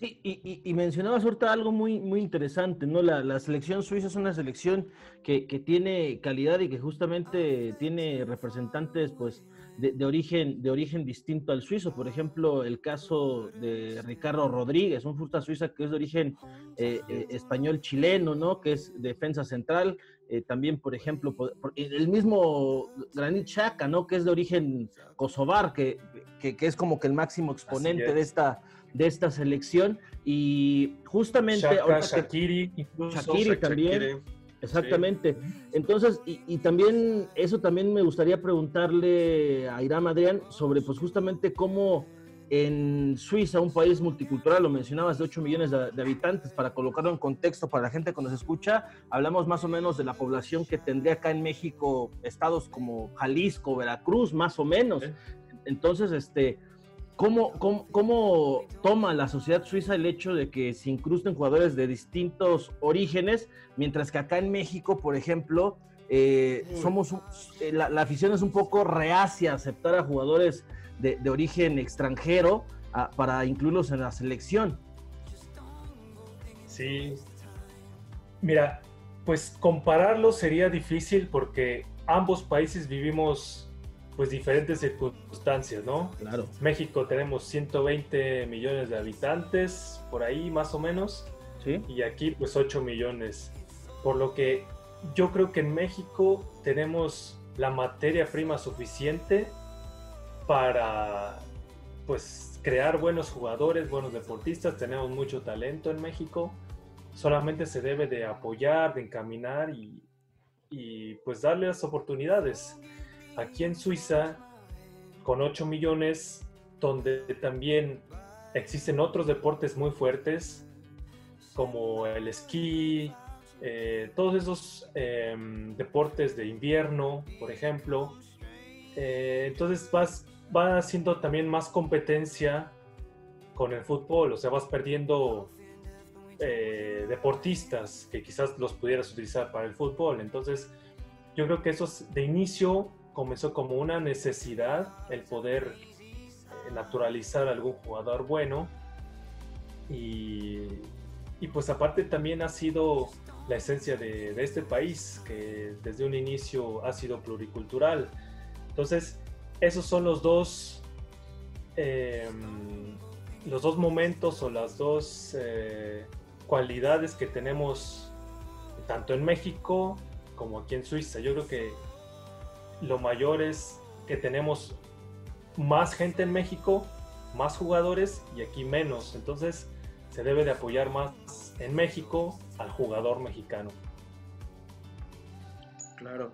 S2: Sí, y, mencionabas ahorita algo muy, muy interesante, ¿no? La, selección suiza es una selección que, que, tiene calidad y que justamente tiene representantes, pues, de, origen, de origen distinto al suizo. Por ejemplo, el caso de Ricardo Rodríguez, un futbolista suiza que es de origen eh, eh, español-chileno, ¿no? Que es defensa central. Eh, también, por ejemplo, el mismo Granit Xhaka, ¿no? Que es de origen kosovar, que, que, es como que el máximo exponente de esta de esta selección y justamente
S4: Shakiri,
S2: Shakiri también Exactamente. Entonces, y, también, eso también me gustaría preguntarle a Irán Adrián sobre, pues justamente cómo en Suiza, un país multicultural, lo mencionabas, de 8 millones de, habitantes, para colocarlo en contexto para la gente que nos escucha, hablamos más o menos de la población que tendría acá en México estados como Jalisco, Veracruz, más o menos. Entonces, este, ¿Cómo, cómo, toma la sociedad suiza el hecho de que se incrusten jugadores de distintos orígenes, mientras que acá en México, por ejemplo, eh, somos eh, la, afición es un poco reacia a aceptar a jugadores de, origen extranjero para incluirlos en la selección?
S4: Sí. Mira, pues compararlo sería difícil porque ambos países vivimos pues diferentes circunstancias, ¿no?
S2: Claro.
S4: México tenemos 120 millones de habitantes, por ahí más o menos.
S2: Sí.
S4: Y aquí pues 8 millones. Por lo que yo creo que en México tenemos la materia prima suficiente para pues crear buenos jugadores, buenos deportistas, tenemos mucho talento en México. Solamente se debe de apoyar, de encaminar y, y pues darle las oportunidades aquí en Suiza, con 8 millones, donde también existen otros deportes muy fuertes, como el esquí, eh, todos esos em, deportes de invierno, por ejemplo. Eh, entonces vas, va haciendo también más competencia con el fútbol, o sea, vas perdiendo eh, deportistas que quizás los pudieras utilizar para el fútbol. Entonces, yo creo que eso de inicio comenzó como una necesidad el poder eh, naturalizar a algún jugador bueno. Y, y, pues aparte también ha sido la esencia de, de, este país que desde un inicio ha sido pluricultural. Entonces esos son los dos em, los dos momentos o las dos eh, cualidades que tenemos tanto en México como aquí en Suiza. Yo creo que lo mayor es que tenemos más gente en México, más jugadores y aquí menos. Entonces se debe de apoyar más en México al jugador mexicano.
S3: Claro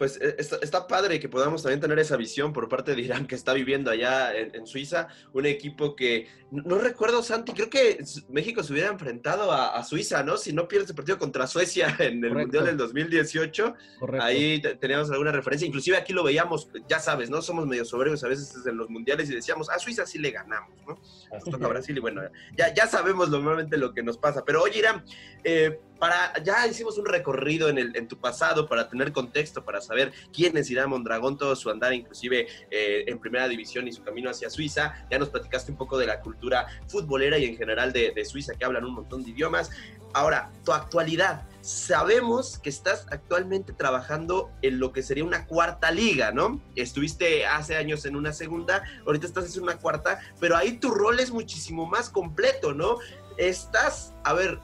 S3: pues eh, está, padre que podamos también tener esa visión por parte de Irán que está viviendo allá en, Suiza, un equipo que, no recuerdo Santi, creo que México se hubiera enfrentado a, Suiza, ¿no? Si no pierdes el partido contra Suecia (laughs) en el Mundial del 2018, ahí teníamos alguna referencia, inclusive aquí lo veíamos, ya sabes, ¿no? Somos medio soberbios a veces en los mundiales y decíamos, a Suiza sí le ganamos, ¿no? Nos toca Brasil y bueno, ya, ya sabemos normalmente lo que nos pasa, pero oye Irán, eh, para, ya hicimos un recorrido en, el, en tu pasado para tener contexto, para saber quién es Irán Mondragón, todo su andar, inclusive eh, en primera división y su camino hacia Suiza. Ya nos platicaste un poco de la cultura futbolera y en general de, de Suiza, que hablan un montón de idiomas. Ahora, tu actualidad. Sabemos que estás actualmente trabajando en lo que sería una cuarta liga, ¿no? Estuviste hace años en una segunda, ahorita estás en una cuarta, pero ahí tu rol es muchísimo más completo, ¿no? Estás, a ver,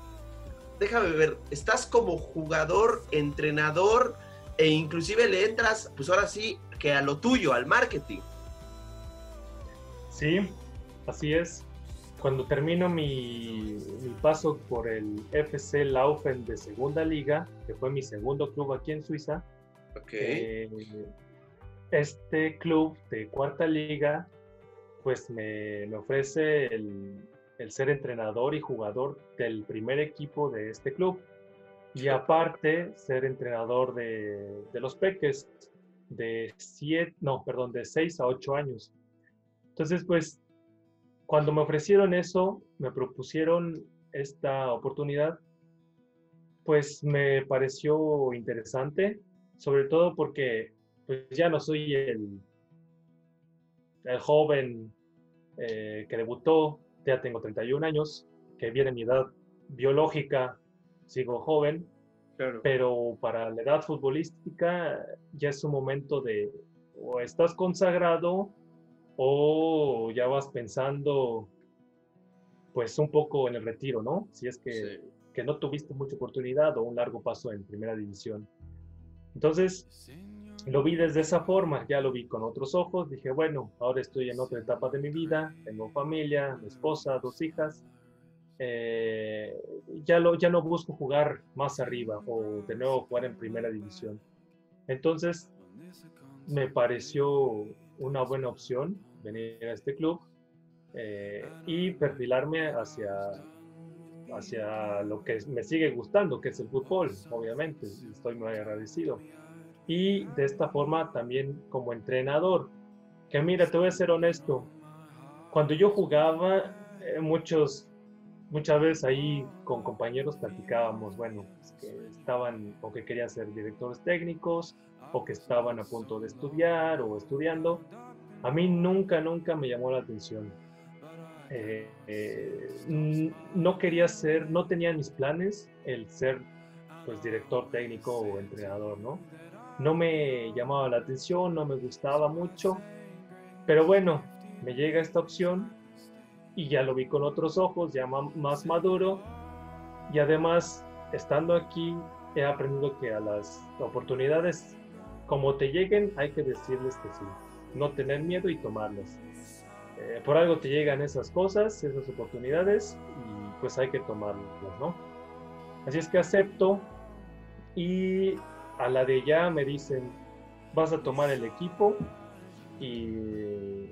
S3: déjame ver, estás como jugador, entrenador e inclusive le entras, pues ahora sí, que a lo tuyo, al marketing.
S4: Sí, así es. Cuando termino mi, paso por el FC Laufen de segunda liga, que fue mi segundo club aquí en Suiza,
S3: eh,
S4: este club de cuarta liga, pues me, me ofrece el, el ser entrenador y jugador del primer equipo de este club. Y aparte, ser entrenador de, los peques de siete, no, perdón, de 6 a 8 años. Entonces, pues, cuando me ofrecieron eso, me propusieron esta oportunidad, pues me pareció interesante, sobre todo porque pues, ya no soy el, el joven eh, que debutó ya tengo 31 años, que viene mi edad biológica, sigo joven, pero para la edad futbolística ya es un momento de o estás consagrado o ya vas pensando pues un poco en el retiro, ¿no? Si es que, que no tuviste mucha oportunidad o un largo paso en primera división. Entonces, lo vi desde esa forma, ya lo vi con otros ojos, dije, bueno, ahora estoy en otra etapa de mi vida, tengo familia, mi esposa, dos hijas, eh, ya, lo, ya no busco jugar más arriba o de nuevo jugar en primera división. Entonces, me pareció una buena opción venir a este club eh, y perfilarme hacia, hacia lo que me sigue gustando, que es el fútbol, obviamente, estoy muy agradecido y de esta forma también como entrenador. Que mira, te voy a ser honesto, cuando yo jugaba, eh, muchos, muchas veces ahí con compañeros platicábamos, bueno, que estaban o que querían ser directores técnicos o que estaban a punto de estudiar o estudiando. A mí nunca, nunca me llamó la atención. Eh, eh, no quería ser, no tenía mis planes el ser pues director técnico o entrenador, ¿no? No me llamaba la atención, no me gustaba mucho, pero bueno, me llega esta opción y ya lo vi con otros ojos, ya más maduro y además estando aquí he aprendido que a las oportunidades como te lleguen hay que decirles que sí, no tener miedo y tomarlas. Eh, por algo te llegan esas cosas, esas oportunidades y pues hay que tomarlas, ¿no? Así es que acepto y a la de ya me dicen, vas a tomar el equipo y,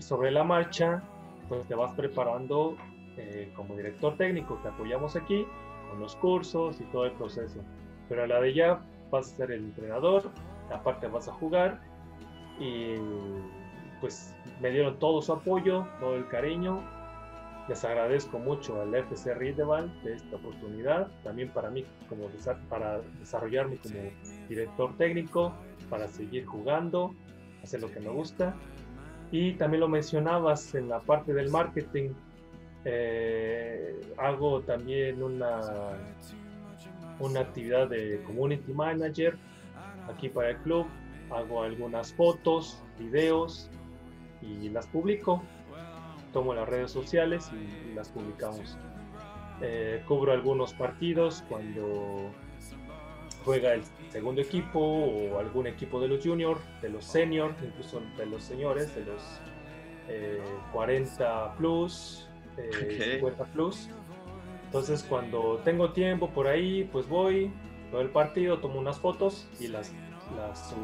S4: sobre la marcha, pues te vas preparando eh, como director técnico, te apoyamos aquí con los cursos y todo el proceso. Pero a la de ya vas a ser el entrenador, aparte vas a jugar y pues me dieron todo su apoyo, todo el cariño les agradezco mucho al FC Riedeval de esta oportunidad, también para mí como para desarrollarme como director técnico, para seguir jugando, hacer lo que me gusta. Y también lo mencionabas en la parte del marketing, eh, hago también una, una actividad de community manager aquí para el club, hago algunas fotos, videos y las publico tomo las redes sociales y, las publicamos. Eh, cubro algunos partidos cuando juega el segundo equipo o algún equipo de los juniors, de los seniors, incluso de los señores, de los 40 eh, plus, 50 plus. Entonces cuando tengo tiempo por ahí, pues voy, veo el partido, tomo unas fotos y las, las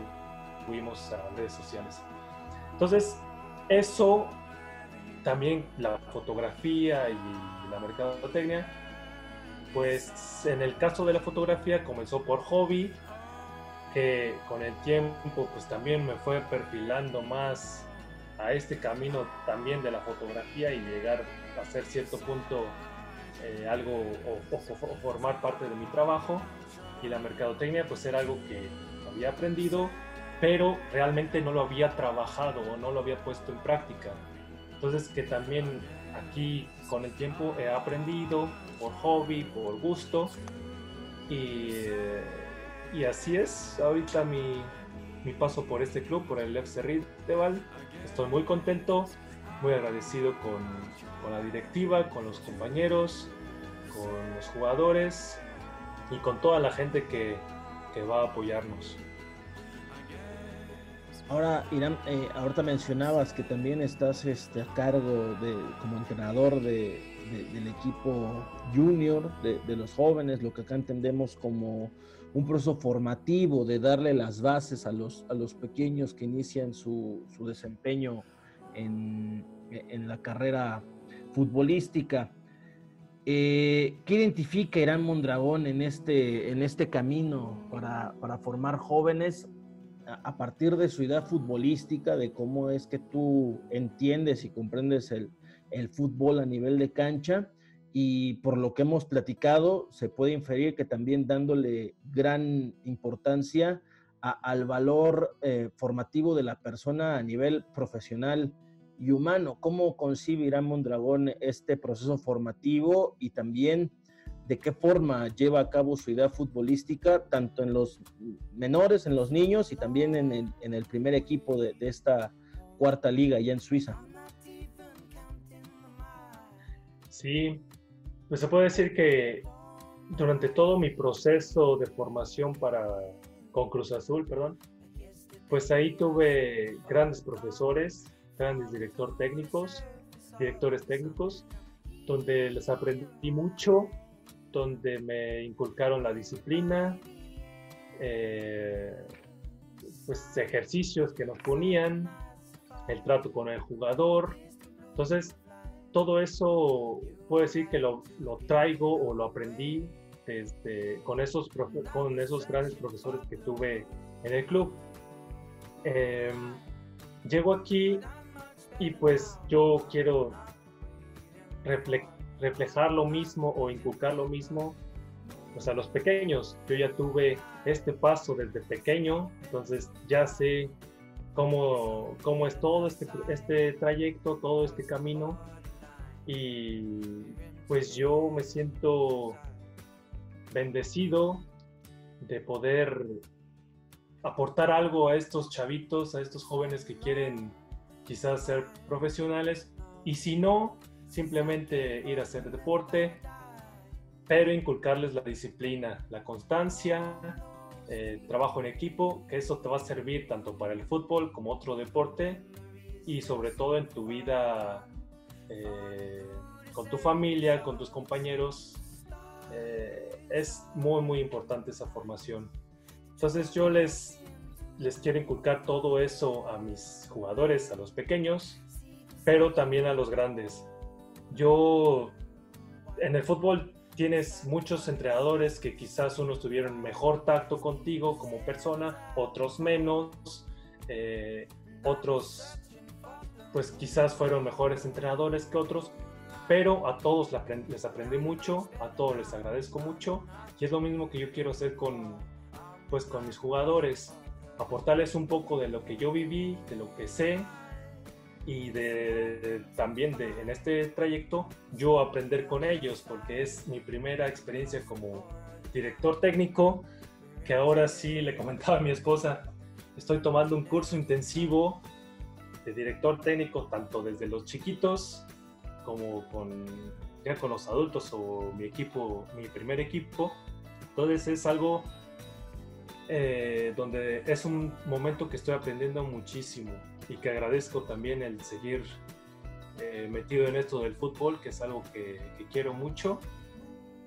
S4: subimos a redes sociales. Entonces eso también la fotografía y la mercadotecnia, pues en el caso de la fotografía comenzó por hobby, que con el tiempo pues también me fue perfilando más a este camino también de la fotografía y llegar a ser cierto punto eh, algo o, formar parte de mi trabajo. Y la mercadotecnia pues era algo que había aprendido pero realmente no lo había trabajado o no lo había puesto en práctica entonces que también aquí con el tiempo he aprendido por hobby, por gusto. Y, y así es ahorita mi, mi, paso por este club, por el FC Rideval. Estoy muy contento, muy agradecido con, con la directiva, con los compañeros, con los jugadores y con toda la gente que, que va a apoyarnos.
S2: Ahora, Irán, eh, ahorita mencionabas que también estás este, a cargo de, como entrenador de, del equipo junior, de, los jóvenes, lo que acá entendemos como un proceso formativo de darle las bases a los, a los pequeños que inician su, su desempeño en, en, la carrera futbolística. Eh, ¿Qué identifica Irán Mondragón en este, en este camino para, para formar jóvenes a partir de su idea futbolística, de cómo es que tú entiendes y comprendes el, fútbol a nivel de cancha, y por lo que hemos platicado, se puede inferir que también dándole gran importancia al valor eh, formativo de la persona a nivel profesional y humano. ¿Cómo concibe Irán Mondragón este proceso formativo y también de qué forma lleva a cabo su idea futbolística, tanto en los menores, en los niños y también en el, primer equipo de, esta cuarta liga allá en Suiza?
S4: Sí, pues se puede decir que durante todo mi proceso de formación para con Cruz Azul, perdón, pues ahí tuve grandes profesores, grandes director técnicos, directores técnicos, donde les aprendí mucho, donde me inculcaron la disciplina, eh, pues ejercicios que nos ponían, el trato con el jugador. Entonces, todo eso puedo decir que lo, lo traigo o lo aprendí con, esos, con esos grandes profesores que tuve en el club. Eh, llego aquí y pues yo quiero reflejar lo mismo o inculcar lo mismo pues a los pequeños. Yo ya tuve este paso desde pequeño, entonces ya sé cómo, cómo es todo este, este trayecto, todo este camino y pues yo me siento bendecido de poder aportar algo a estos chavitos, a estos jóvenes que quieren quizás ser profesionales y si no, simplemente ir a hacer deporte, pero inculcarles la disciplina, la constancia, eh, trabajo en equipo, que eso te va a servir tanto para el fútbol como otro deporte y sobre todo en tu vida eh, con tu familia, con tus compañeros. Eh, es muy, muy importante esa formación. Entonces yo les, les quiero inculcar todo eso a mis jugadores, a los pequeños, pero también a los grandes. Yo, en el fútbol tienes muchos entrenadores que quizás unos tuvieron mejor tacto contigo como persona, otros menos, eh, otros pues quizás fueron mejores entrenadores que otros, pero a todos les aprendí mucho, a todos les agradezco mucho y es lo mismo que yo quiero hacer con, pues con mis jugadores, aportarles un poco de lo que yo viví, de lo que sé y de, también de, en este trayecto yo aprender con ellos porque es mi primera experiencia como director técnico que ahora sí le comentaba a mi esposa estoy tomando un curso intensivo de director técnico tanto desde los chiquitos como con ya con los adultos o mi equipo mi primer equipo. Entonces es algo eh, donde es un momento que estoy aprendiendo muchísimo y que agradezco también el seguir eh, metido en esto del fútbol, que es algo que, quiero mucho.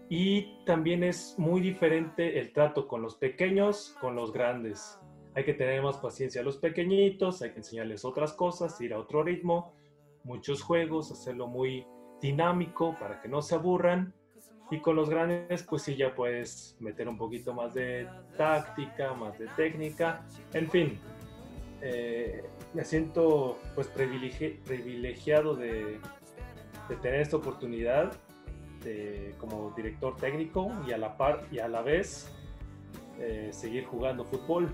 S4: Y también es muy diferente el trato con los pequeños, con los grandes. Hay que tener más paciencia a los pequeñitos, hay que enseñarles otras cosas, ir a otro ritmo, muchos juegos, hacerlo muy dinámico para que no se aburran y con los grandes, pues sí, ya puedes meter un poquito más de táctica, más de técnica. En fin, eh, me siento pues privilegiado de, tener esta oportunidad de, como director técnico y a la par y a la vez eh, seguir jugando fútbol.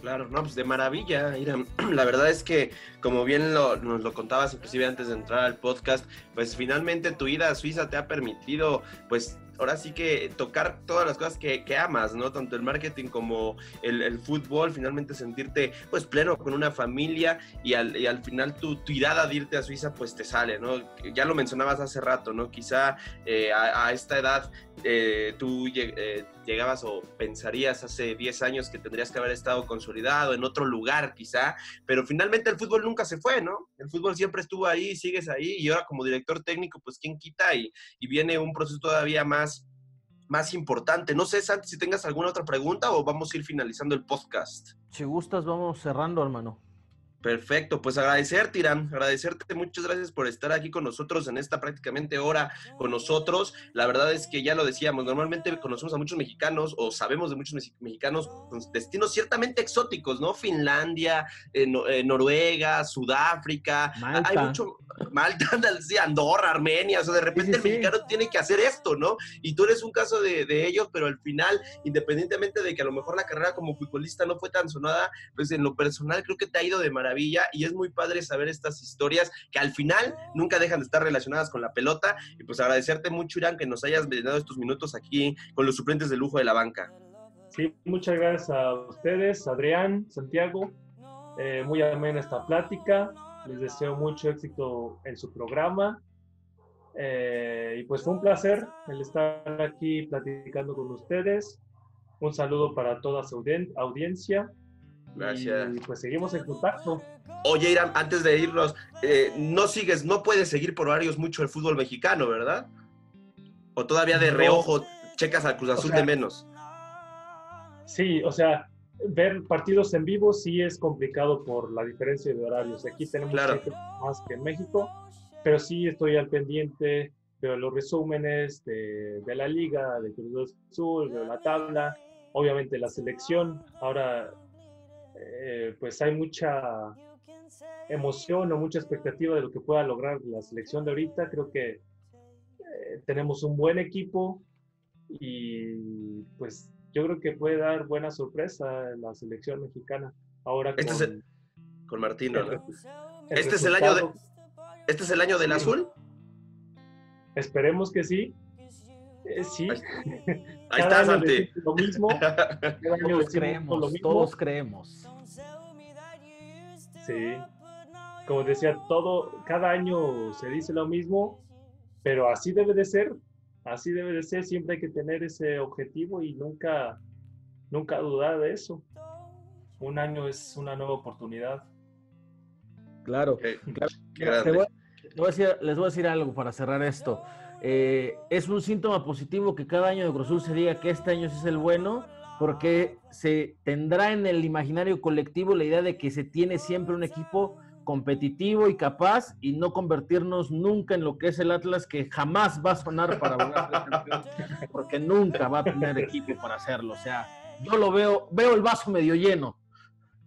S3: Claro, no, pues de maravilla, Irán. (clears throat) La verdad es que, como bien nos lo contabas inclusive antes de entrar al podcast, pues finalmente tu ida a Suiza te ha permitido, pues ahora sí que tocar todas las cosas que, amas, ¿no? Tanto el marketing como el, fútbol, finalmente sentirte pues pleno con una familia y al, al final tu, tu, de irte a Suiza pues te sale, ¿no? Ya lo mencionabas hace rato, ¿no? Quizá eh, a, esta edad eh, tú eh, llegabas o pensarías hace 10 años que tendrías que haber estado consolidado en otro lugar quizá, pero finalmente el fútbol nunca se fue, ¿no? El fútbol siempre estuvo ahí, sigues ahí y ahora como director técnico pues quién quita y, y viene un proceso todavía más más importante. No sé, Santi, si tengas alguna otra pregunta o vamos a ir finalizando el podcast.
S2: Si gustas, vamos cerrando, hermano.
S3: Perfecto, pues agradecerte, Irán, agradecerte, muchas gracias por estar aquí con nosotros en esta prácticamente hora con nosotros. La verdad es que ya lo decíamos, normalmente conocemos a muchos mexicanos o sabemos de muchos mexicanos con destinos ciertamente exóticos, ¿no? Finlandia, eh, eh, Noruega, Sudáfrica, Malta. hay mucho, Malta, (laughs) Andorra, Armenia, o sea, de repente el mexicano tiene que hacer esto, ¿no? Y tú eres un caso de, de ellos, pero al final, independientemente de que a lo mejor la carrera como futbolista no fue tan sonada, pues en lo personal creo que te ha ido de maravilla y es muy padre saber estas historias que al final nunca dejan de estar relacionadas con la pelota. Y pues agradecerte mucho, Irán, que nos hayas brindado estos minutos aquí con los suplentes de lujo de la banca.
S4: Sí, muchas gracias a ustedes, Adrián, Santiago. Eh, muy amena esta plática. Les deseo mucho éxito en su programa. Eh, y pues fue un placer el estar aquí platicando con ustedes. Un saludo para toda su audiencia.
S3: Gracias.
S4: Y pues seguimos en contacto.
S3: Oye, Irán, antes de irnos, eh, no sigues, no puedes seguir por horarios mucho el fútbol mexicano, ¿verdad? O todavía de reojo checas al Cruz Azul de menos.
S4: Sí, o sea, ver partidos en vivo sí es complicado por la diferencia de horarios. Aquí tenemos más que en México, pero sí estoy al pendiente, veo los resúmenes de, la liga, de Cruz Azul, de la tabla, obviamente la selección. Ahora, eh, pues hay mucha emoción o mucha expectativa de lo que pueda lograr la selección de ahorita. Creo que eh, tenemos un buen equipo y pues yo creo que puede dar buena sorpresa en la selección mexicana. Ahora
S3: este con, es con Martino, este es el año de, ¿Este es el año del azul?
S4: Esperemos que sí. Eh, sí.
S3: Ahí, está, Santi.
S4: Lo mismo. (laughs)
S2: todos creemos, todos creemos.
S4: Sí. Como decía, todo, cada año se dice lo mismo, pero así debe de ser. Así debe de ser, siempre hay que tener ese objetivo y nunca, nunca dudar de eso. Un año es una nueva oportunidad.
S2: Claro, les, voy a decir, algo para cerrar esto. Eh, es un síntoma positivo que cada año de Cruzul se diga que este año sí es el bueno, porque se tendrá en el imaginario colectivo la idea de que se tiene siempre un equipo competitivo y capaz y no convertirnos nunca en lo que es el Atlas que jamás va a sonar para campeón (laughs) porque nunca va a tener equipo para hacerlo. O sea, yo lo veo, veo el vaso medio lleno.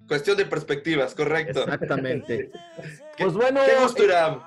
S3: Cuestión de perspectivas, correcto.
S2: Exactamente. (laughs) pues bueno.
S3: Qué.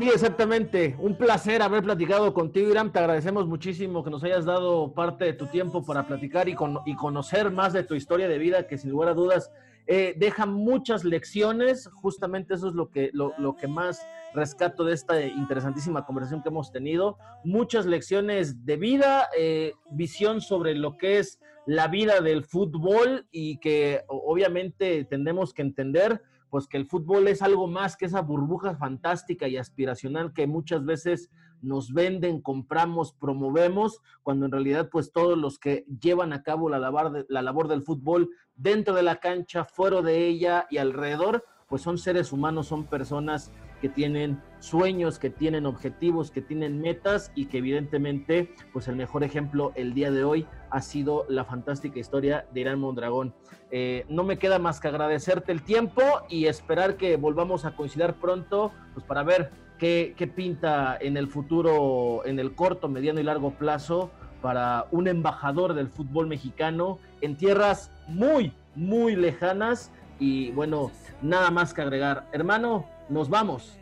S2: Sí, exactamente. Un placer haber platicado contigo, Iram. Te agradecemos muchísimo que nos hayas dado parte de tu tiempo para platicar y, con, y conocer más de tu historia de vida, que sin lugar a dudas eh, deja muchas lecciones, justamente eso es lo que, lo, que más rescato de esta interesantísima conversación que hemos tenido, muchas lecciones de vida, eh, visión sobre lo que es la vida del fútbol y que obviamente tendemos que entender pues que el fútbol es algo más que esa burbuja fantástica y aspiracional que muchas veces nos venden, compramos, promovemos, cuando en realidad pues todos los que llevan a cabo la labor, la labor del fútbol dentro de la cancha, fuera de ella y alrededor, pues son seres humanos, son personas que tienen sueños, que tienen objetivos, que tienen metas y que evidentemente, pues el mejor ejemplo el día de hoy ha sido la fantástica historia de Irán Mondragón. Eh, no me queda más que agradecerte el tiempo y esperar que volvamos a coincidir pronto, pues para ver qué, qué pinta en el futuro, en el corto, mediano y largo plazo para un embajador del fútbol mexicano en tierras muy, muy lejanas. Y bueno, nada más que agregar. Hermano, nos vamos.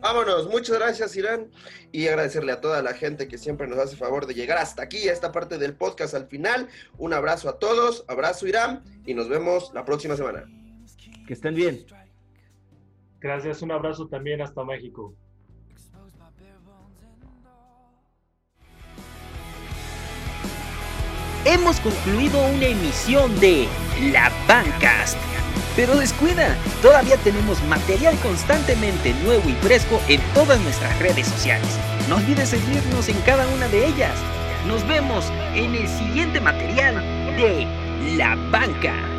S3: Vámonos, muchas gracias Irán y agradecerle a toda la gente que siempre nos hace favor de llegar hasta aquí, a esta parte del podcast al final. Un abrazo a todos, abrazo Irán y nos vemos la próxima semana.
S2: Que estén bien.
S4: Gracias, un abrazo también hasta México.
S1: Hemos concluido una emisión de La Bancast pero descuida, todavía tenemos material constantemente nuevo y fresco en todas nuestras redes sociales. No olvides seguirnos en cada una de ellas. Nos vemos en el siguiente material de La Banca.